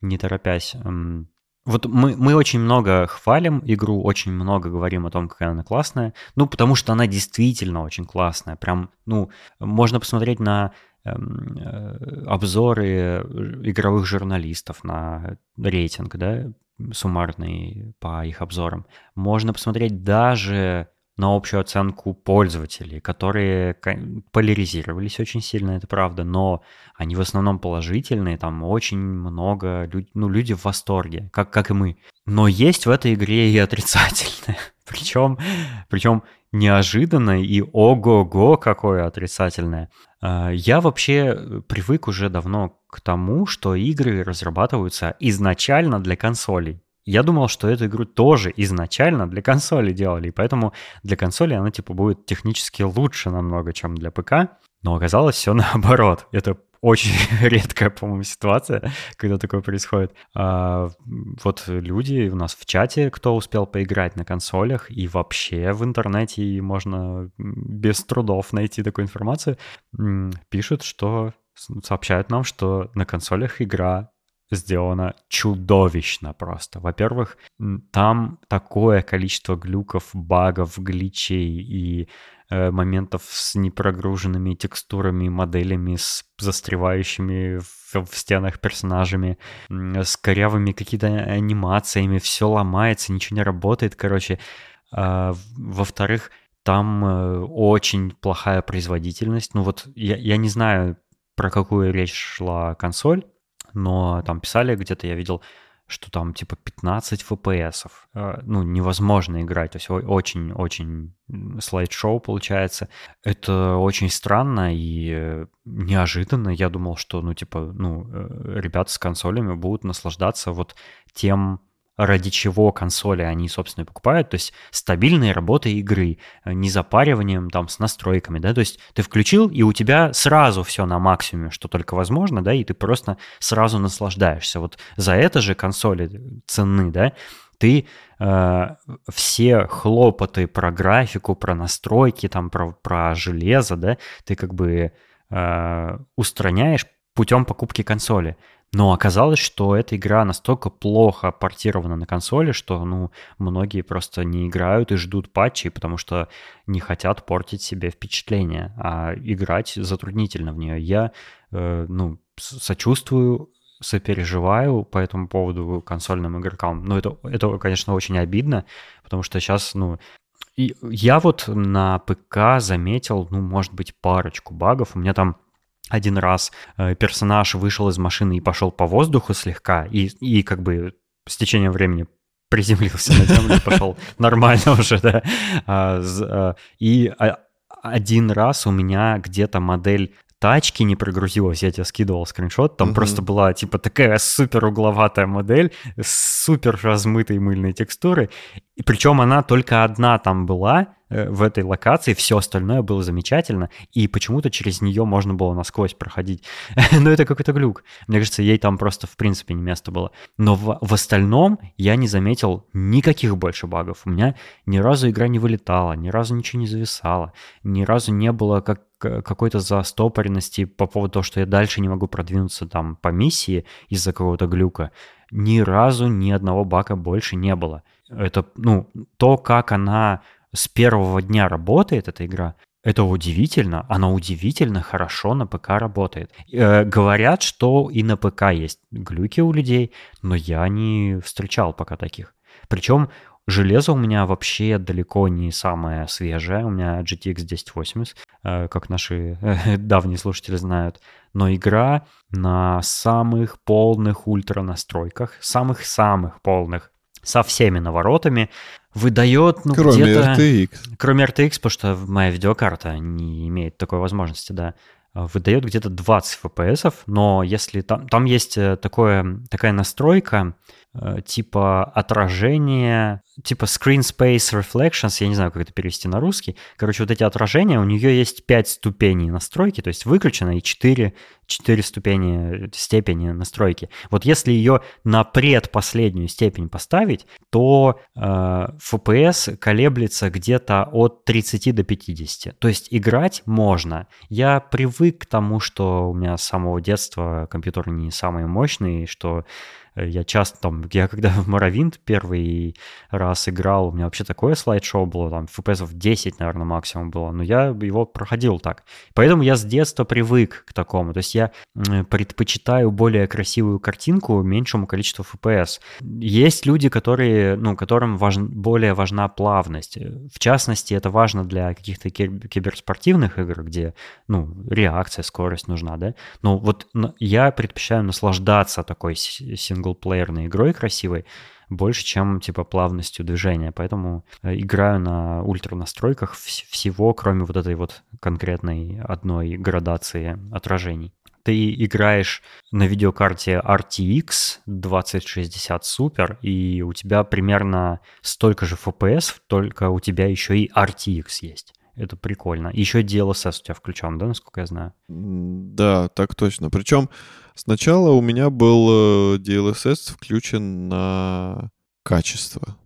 не торопясь. Вот мы, мы очень много хвалим игру, очень много говорим о том, какая она классная. Ну, потому что она действительно очень классная. Прям, ну, можно посмотреть на эм, э, обзоры игровых журналистов, на рейтинг, да, суммарный по их обзорам. Можно посмотреть даже на общую оценку пользователей, которые поляризировались очень сильно, это правда, но они в основном положительные, там очень много, ну, люди в восторге, как, как и мы. Но есть в этой игре и отрицательное, причем, причем неожиданно и ого-го какое отрицательное. А, я вообще привык уже давно к тому, что игры разрабатываются изначально для консолей. Я думал, что эту игру тоже изначально для консоли делали, и поэтому для консоли она типа будет технически лучше намного, чем для ПК. Но оказалось все наоборот. Это очень редкая, по-моему, ситуация, когда такое происходит. А, вот люди у нас в чате, кто успел поиграть на консолях, и вообще в интернете можно без трудов найти такую информацию, пишут, что сообщают нам, что на консолях игра сделано чудовищно просто. Во-первых, там такое количество глюков, багов, гличей и э, моментов с непрогруженными текстурами, моделями, с застревающими в, в стенах персонажами, с корявыми какими-то анимациями, все ломается, ничего не работает, короче. А, во-вторых, там э, очень плохая производительность. Ну вот я, я не знаю, про какую речь шла консоль, но там писали где-то, я видел, что там типа 15 FPS. Э, ну, невозможно играть. То есть очень-очень слайд-шоу получается. Это очень странно и неожиданно. Я думал, что, ну, типа, ну, э, ребята с консолями будут наслаждаться вот тем ради чего консоли они, собственно, покупают, то есть стабильной работой игры, э, не запариванием там с настройками, да, то есть ты включил, и у тебя сразу все на максимуме, что только возможно, да, и ты просто сразу наслаждаешься. Вот за это же консоли ценны, да, ты э, все хлопоты про графику, про настройки, там, про, про железо, да, ты как бы э, устраняешь путем покупки консоли. Но оказалось, что эта игра настолько плохо портирована на консоли, что ну, многие просто не играют и ждут патчей, потому что не хотят портить себе впечатление, а играть затруднительно в нее. Я э, ну, сочувствую сопереживаю по этому поводу консольным игрокам. Но это, это, конечно, очень обидно, потому что сейчас, ну, и я вот на ПК заметил, ну, может быть, парочку багов. У меня там один раз э, персонаж вышел из машины и пошел по воздуху слегка, и, и как бы с течением времени приземлился на землю и пошел нормально уже, да. А, а, и один раз у меня где-то модель тачки не прогрузилась, я тебе скидывал скриншот, там угу. просто была типа такая супер угловатая модель с супер размытой мыльной текстурой, и причем она только одна там была, Э, в этой локации, все остальное было замечательно, и почему-то через нее можно было насквозь проходить. Но это какой-то глюк. Мне кажется, ей там просто в принципе не место было. Но в, в остальном я не заметил никаких больше багов. У меня ни разу игра не вылетала, ни разу ничего не зависало, ни разу не было как какой-то застопоренности по поводу того, что я дальше не могу продвинуться там по миссии из-за какого-то глюка. Ни разу ни одного бака больше не было. Это, ну, то, как она с первого дня работает эта игра, это удивительно, она удивительно хорошо на ПК работает. Э, говорят, что и на ПК есть глюки у людей, но я не встречал пока таких. Причем железо у меня вообще далеко не самое свежее, у меня GTX 1080, э, как наши э, давние слушатели знают, но игра на самых полных ультра настройках, самых-самых полных, со всеми наворотами, выдает, ну, Кроме где-то... RTX. Кроме RTX, потому что моя видеокарта не имеет такой возможности, да. Выдает где-то 20 FPS, но если там, там есть э, такое, такая настройка, типа отражение, типа screen space reflections, я не знаю, как это перевести на русский. Короче, вот эти отражения, у нее есть 5 ступеней настройки, то есть выключено и 4, 4 ступени, степени настройки. Вот если ее на предпоследнюю степень поставить, то э, FPS колеблется где-то от 30 до 50. То есть играть можно. Я привык к тому, что у меня с самого детства компьютер не самый мощный, что я часто там, я когда в Моровинт первый раз играл, у меня вообще такое слайд-шоу было, там, FPS 10, наверное, максимум было, но я его проходил так. Поэтому я с детства привык к такому. То есть я предпочитаю более красивую картинку меньшему количеству FPS. Есть люди, которые, ну, которым важн, более важна плавность. В частности, это важно для каких-то киберспортивных игр, где, ну, реакция, скорость нужна, да. Но вот я предпочитаю наслаждаться такой сингл синглплеерной игрой красивой, больше, чем типа плавностью движения. Поэтому э, играю на ультра настройках всего, кроме вот этой вот конкретной одной градации отражений. Ты играешь на видеокарте RTX 2060 Super, и у тебя примерно столько же FPS, только у тебя еще и RTX есть. Это прикольно. Еще DLSS у тебя включен, да, насколько я знаю? Да, так точно. Причем сначала у меня был э, DLSS включен на качество.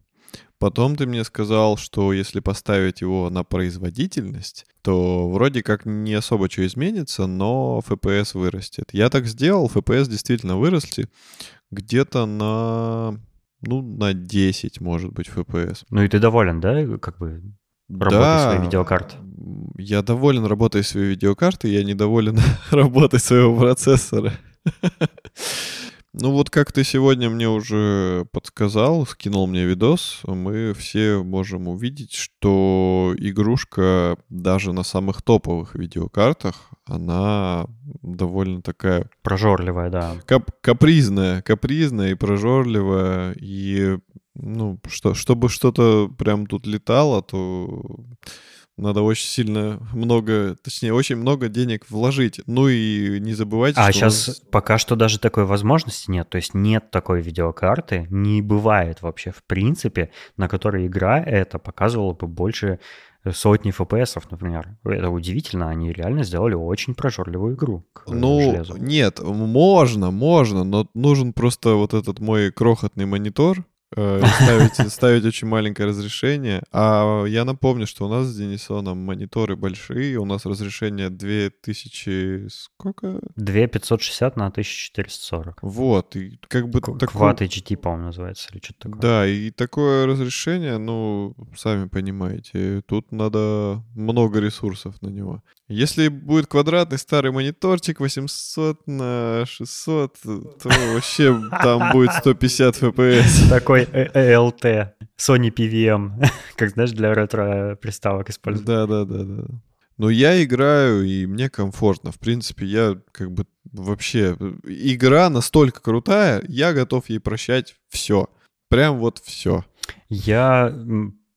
Потом ты мне сказал, что если поставить его на производительность, то вроде как не особо что изменится, но FPS вырастет. Я так сделал, FPS действительно выросли где-то на ну, на 10, может быть, FPS. Ну и ты доволен, да, как бы работой да, своей видеокарты? Я доволен работой своей видеокарты, я недоволен работой своего процессора. Ну вот как ты сегодня мне уже подсказал, скинул мне видос, мы все можем увидеть, что игрушка даже на самых топовых видеокартах, она довольно такая... Прожорливая, да. Кап капризная, капризная и прожорливая, и ну, что, чтобы что-то прям тут летало, то надо очень сильно много, точнее, очень много денег вложить. Ну и не забывайте, а что... сейчас нас... пока что даже такой возможности нет. То есть нет такой видеокарты, не бывает вообще в принципе, на которой игра это показывала бы больше сотни FPS, например. Это удивительно, они реально сделали очень прожорливую игру. Ну, железу. нет, можно, можно, но нужен просто вот этот мой крохотный монитор, Э, ставить, ставить очень маленькое разрешение. А я напомню, что у нас с Денисоном мониторы большие, у нас разрешение 2000... сколько? 2560 на 1440. Вот, и как бы... К- такой... Quad HT, по-моему, называется, или что-то такое. Да, и такое разрешение, ну, сами понимаете, тут надо много ресурсов на него. Если будет квадратный старый мониторчик 800 на 600, то вообще там будет 150 FPS. Такой ELT, Sony PVM, как знаешь, для ретро-приставок используют. Да-да-да. да. Но я играю, и мне комфортно. В принципе, я как бы вообще... Игра настолько крутая, я готов ей прощать все. Прям вот все. Я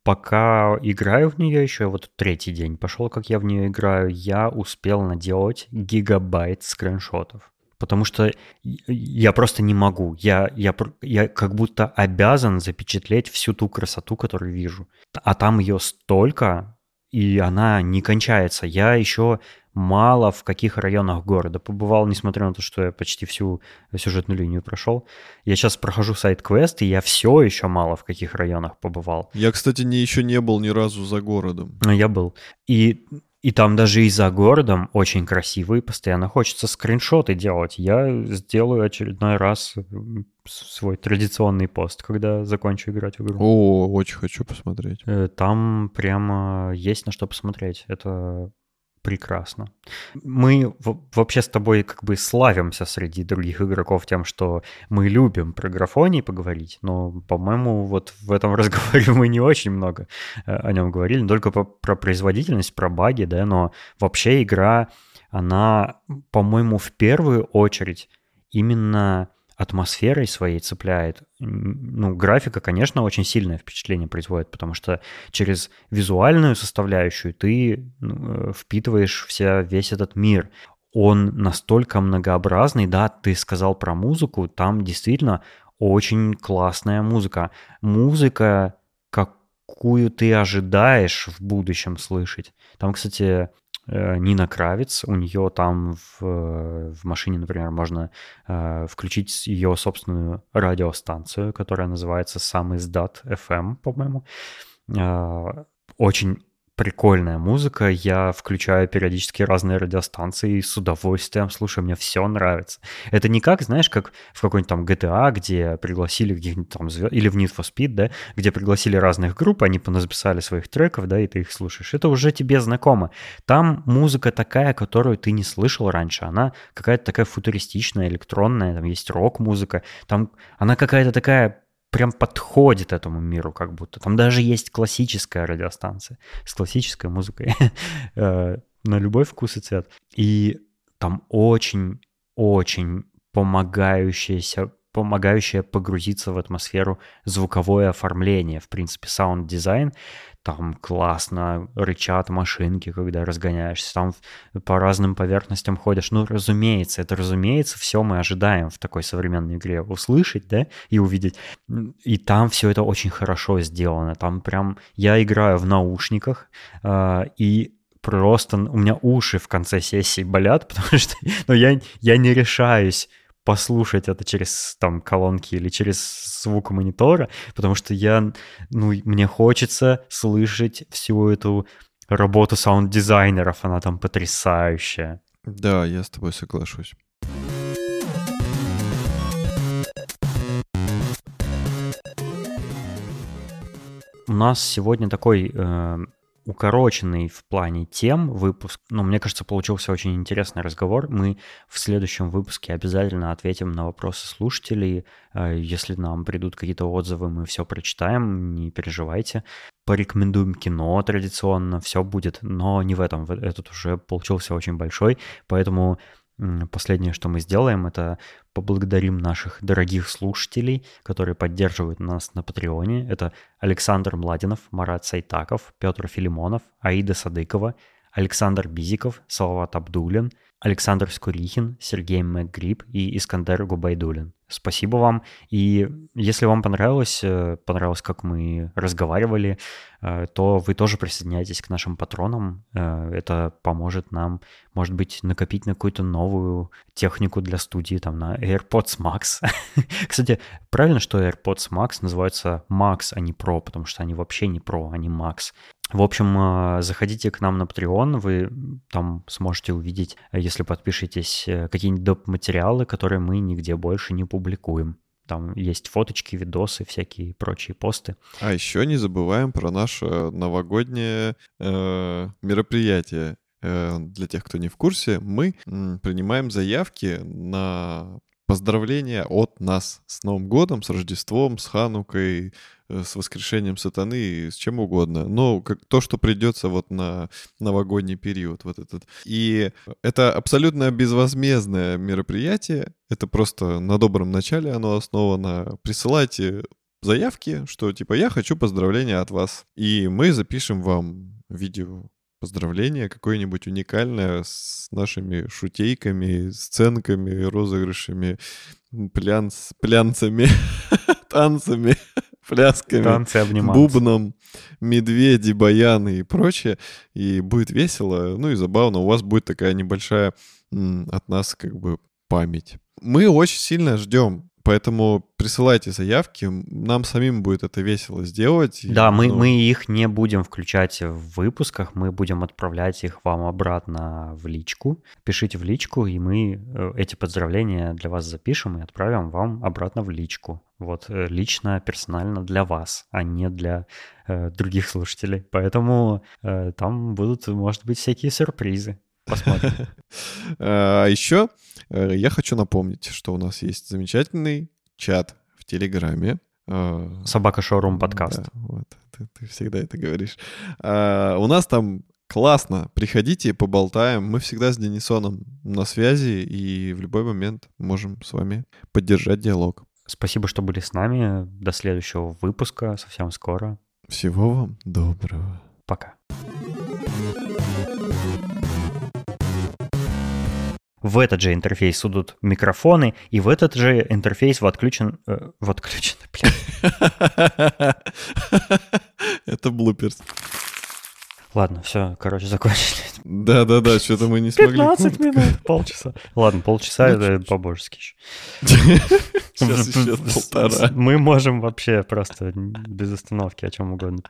пока играю в нее еще, вот третий день пошел, как я в нее играю, я успел наделать гигабайт скриншотов. Потому что я просто не могу. Я, я, я как будто обязан запечатлеть всю ту красоту, которую вижу. А там ее столько, и она не кончается. Я еще мало в каких районах города побывал, несмотря на то, что я почти всю сюжетную линию прошел. Я сейчас прохожу сайт-квест, и я все еще мало в каких районах побывал. Я, кстати, не, еще не был ни разу за городом. Но я был. И и там даже и за городом очень красиво, и постоянно хочется скриншоты делать. Я сделаю очередной раз свой традиционный пост, когда закончу играть в игру. О, очень хочу посмотреть. Э, там прямо есть на что посмотреть. Это прекрасно. Мы вообще с тобой как бы славимся среди других игроков тем, что мы любим про графоний поговорить, но, по-моему, вот в этом разговоре мы не очень много э, о нем говорили, только по, про производительность, про баги, да, но вообще игра, она, по-моему, в первую очередь именно атмосферой своей цепляет. Ну, графика, конечно, очень сильное впечатление производит, потому что через визуальную составляющую ты ну, э, впитываешь вся, весь этот мир. Он настолько многообразный, да, ты сказал про музыку, там действительно очень классная музыка. Музыка, какую ты ожидаешь в будущем слышать. Там, кстати, Нина Кравец, у нее там в, в машине, например, можно э, включить ее собственную радиостанцию, которая называется «Сам издат FM», по-моему. Э, очень прикольная музыка, я включаю периодически разные радиостанции и с удовольствием слушаю, мне все нравится. Это не как, знаешь, как в какой-нибудь там GTA, где пригласили каких-нибудь там звезд, или в Need for Speed, да, где пригласили разных групп, они понаписали своих треков, да, и ты их слушаешь. Это уже тебе знакомо. Там музыка такая, которую ты не слышал раньше, она какая-то такая футуристичная, электронная, там есть рок-музыка, там она какая-то такая прям подходит этому миру как будто. Там даже есть классическая радиостанция с классической музыкой э, на любой вкус и цвет. И там очень-очень помогающаяся помогающее погрузиться в атмосферу звуковое оформление, в принципе, саунд-дизайн. Там классно рычат машинки, когда разгоняешься, там по разным поверхностям ходишь. Ну, разумеется, это разумеется, все мы ожидаем в такой современной игре услышать, да, и увидеть. И там все это очень хорошо сделано. Там прям я играю в наушниках, э, и просто у меня уши в конце сессии болят, потому что ну, я, я не решаюсь послушать это через там колонки или через звук монитора, потому что я, ну, мне хочется слышать всю эту работу саунд-дизайнеров, она там потрясающая. Да, я с тобой соглашусь. У нас сегодня такой э, укороченный в плане тем выпуск. Но мне кажется, получился очень интересный разговор. Мы в следующем выпуске обязательно ответим на вопросы слушателей. Э, если нам придут какие-то отзывы, мы все прочитаем, не переживайте. Порекомендуем кино традиционно, все будет, но не в этом. Этот уже получился очень большой, поэтому Последнее, что мы сделаем, это поблагодарим наших дорогих слушателей, которые поддерживают нас на Патреоне. Это Александр Младинов, Марат Сайтаков, Петр Филимонов, Аида Садыкова, Александр Бизиков, Салават Абдулин, Александр Скурихин, Сергей Макгриб и Искандер Губайдулин. Спасибо вам. И если вам понравилось, э, понравилось, как мы разговаривали, э, то вы тоже присоединяйтесь к нашим патронам. Э, это поможет нам, может быть, накопить на какую-то новую технику для студии, там, на AirPods Max. Кстати, правильно, что AirPods Max называются Max, а не Pro, потому что они вообще не Pro, они Max. В общем, заходите к нам на Patreon, вы там сможете увидеть, если подпишетесь, какие-нибудь доп. материалы, которые мы нигде больше не публикуем. Там есть фоточки, видосы, всякие прочие посты. А еще не забываем про наше новогоднее э, мероприятие. Э, для тех, кто не в курсе, мы принимаем заявки на поздравления от нас с Новым годом, с Рождеством, с Ханукой, э, с воскрешением сатаны, с чем угодно. Но как то, что придется вот на новогодний период вот этот. И это абсолютно безвозмездное мероприятие. Это просто на добром начале оно основано. Присылайте заявки, что типа я хочу поздравления от вас. И мы запишем вам видео поздравление какое-нибудь уникальное с нашими шутейками, сценками, розыгрышами, плянц, плянцами, танцами, плясками, Танцы бубном, медведи, баяны и прочее. И будет весело, ну и забавно. У вас будет такая небольшая от нас как бы память. Мы очень сильно ждем Поэтому присылайте заявки, нам самим будет это весело сделать. Да, мы, ну... мы их не будем включать в выпусках, мы будем отправлять их вам обратно в личку. Пишите в личку, и мы э, эти поздравления для вас запишем и отправим вам обратно в личку. Вот, э, лично, персонально для вас, а не для э, других слушателей. Поэтому э, там будут, может быть, всякие сюрпризы. Посмотрим. А еще э, я хочу напомнить, что у нас есть замечательный чат в Телеграме. А, Собака Шоурум подкаст. Да, вот, ты, ты всегда это говоришь. А, у нас там классно. Приходите, поболтаем. Мы всегда с Денисоном на связи и в любой момент можем с вами поддержать диалог. Спасибо, что были с нами. До следующего выпуска. Совсем скоро. Всего вам доброго. Пока. В этот же интерфейс идут микрофоны, и в этот же интерфейс в отключен... Э, в отключен. Это блуперс. Ладно, все, короче, закончили. Да-да-да, что-то мы не смогли. 15 минут, полчаса. Ладно, полчаса это по-божески еще. Сейчас еще полтора. Мы можем вообще просто без остановки о чем угодно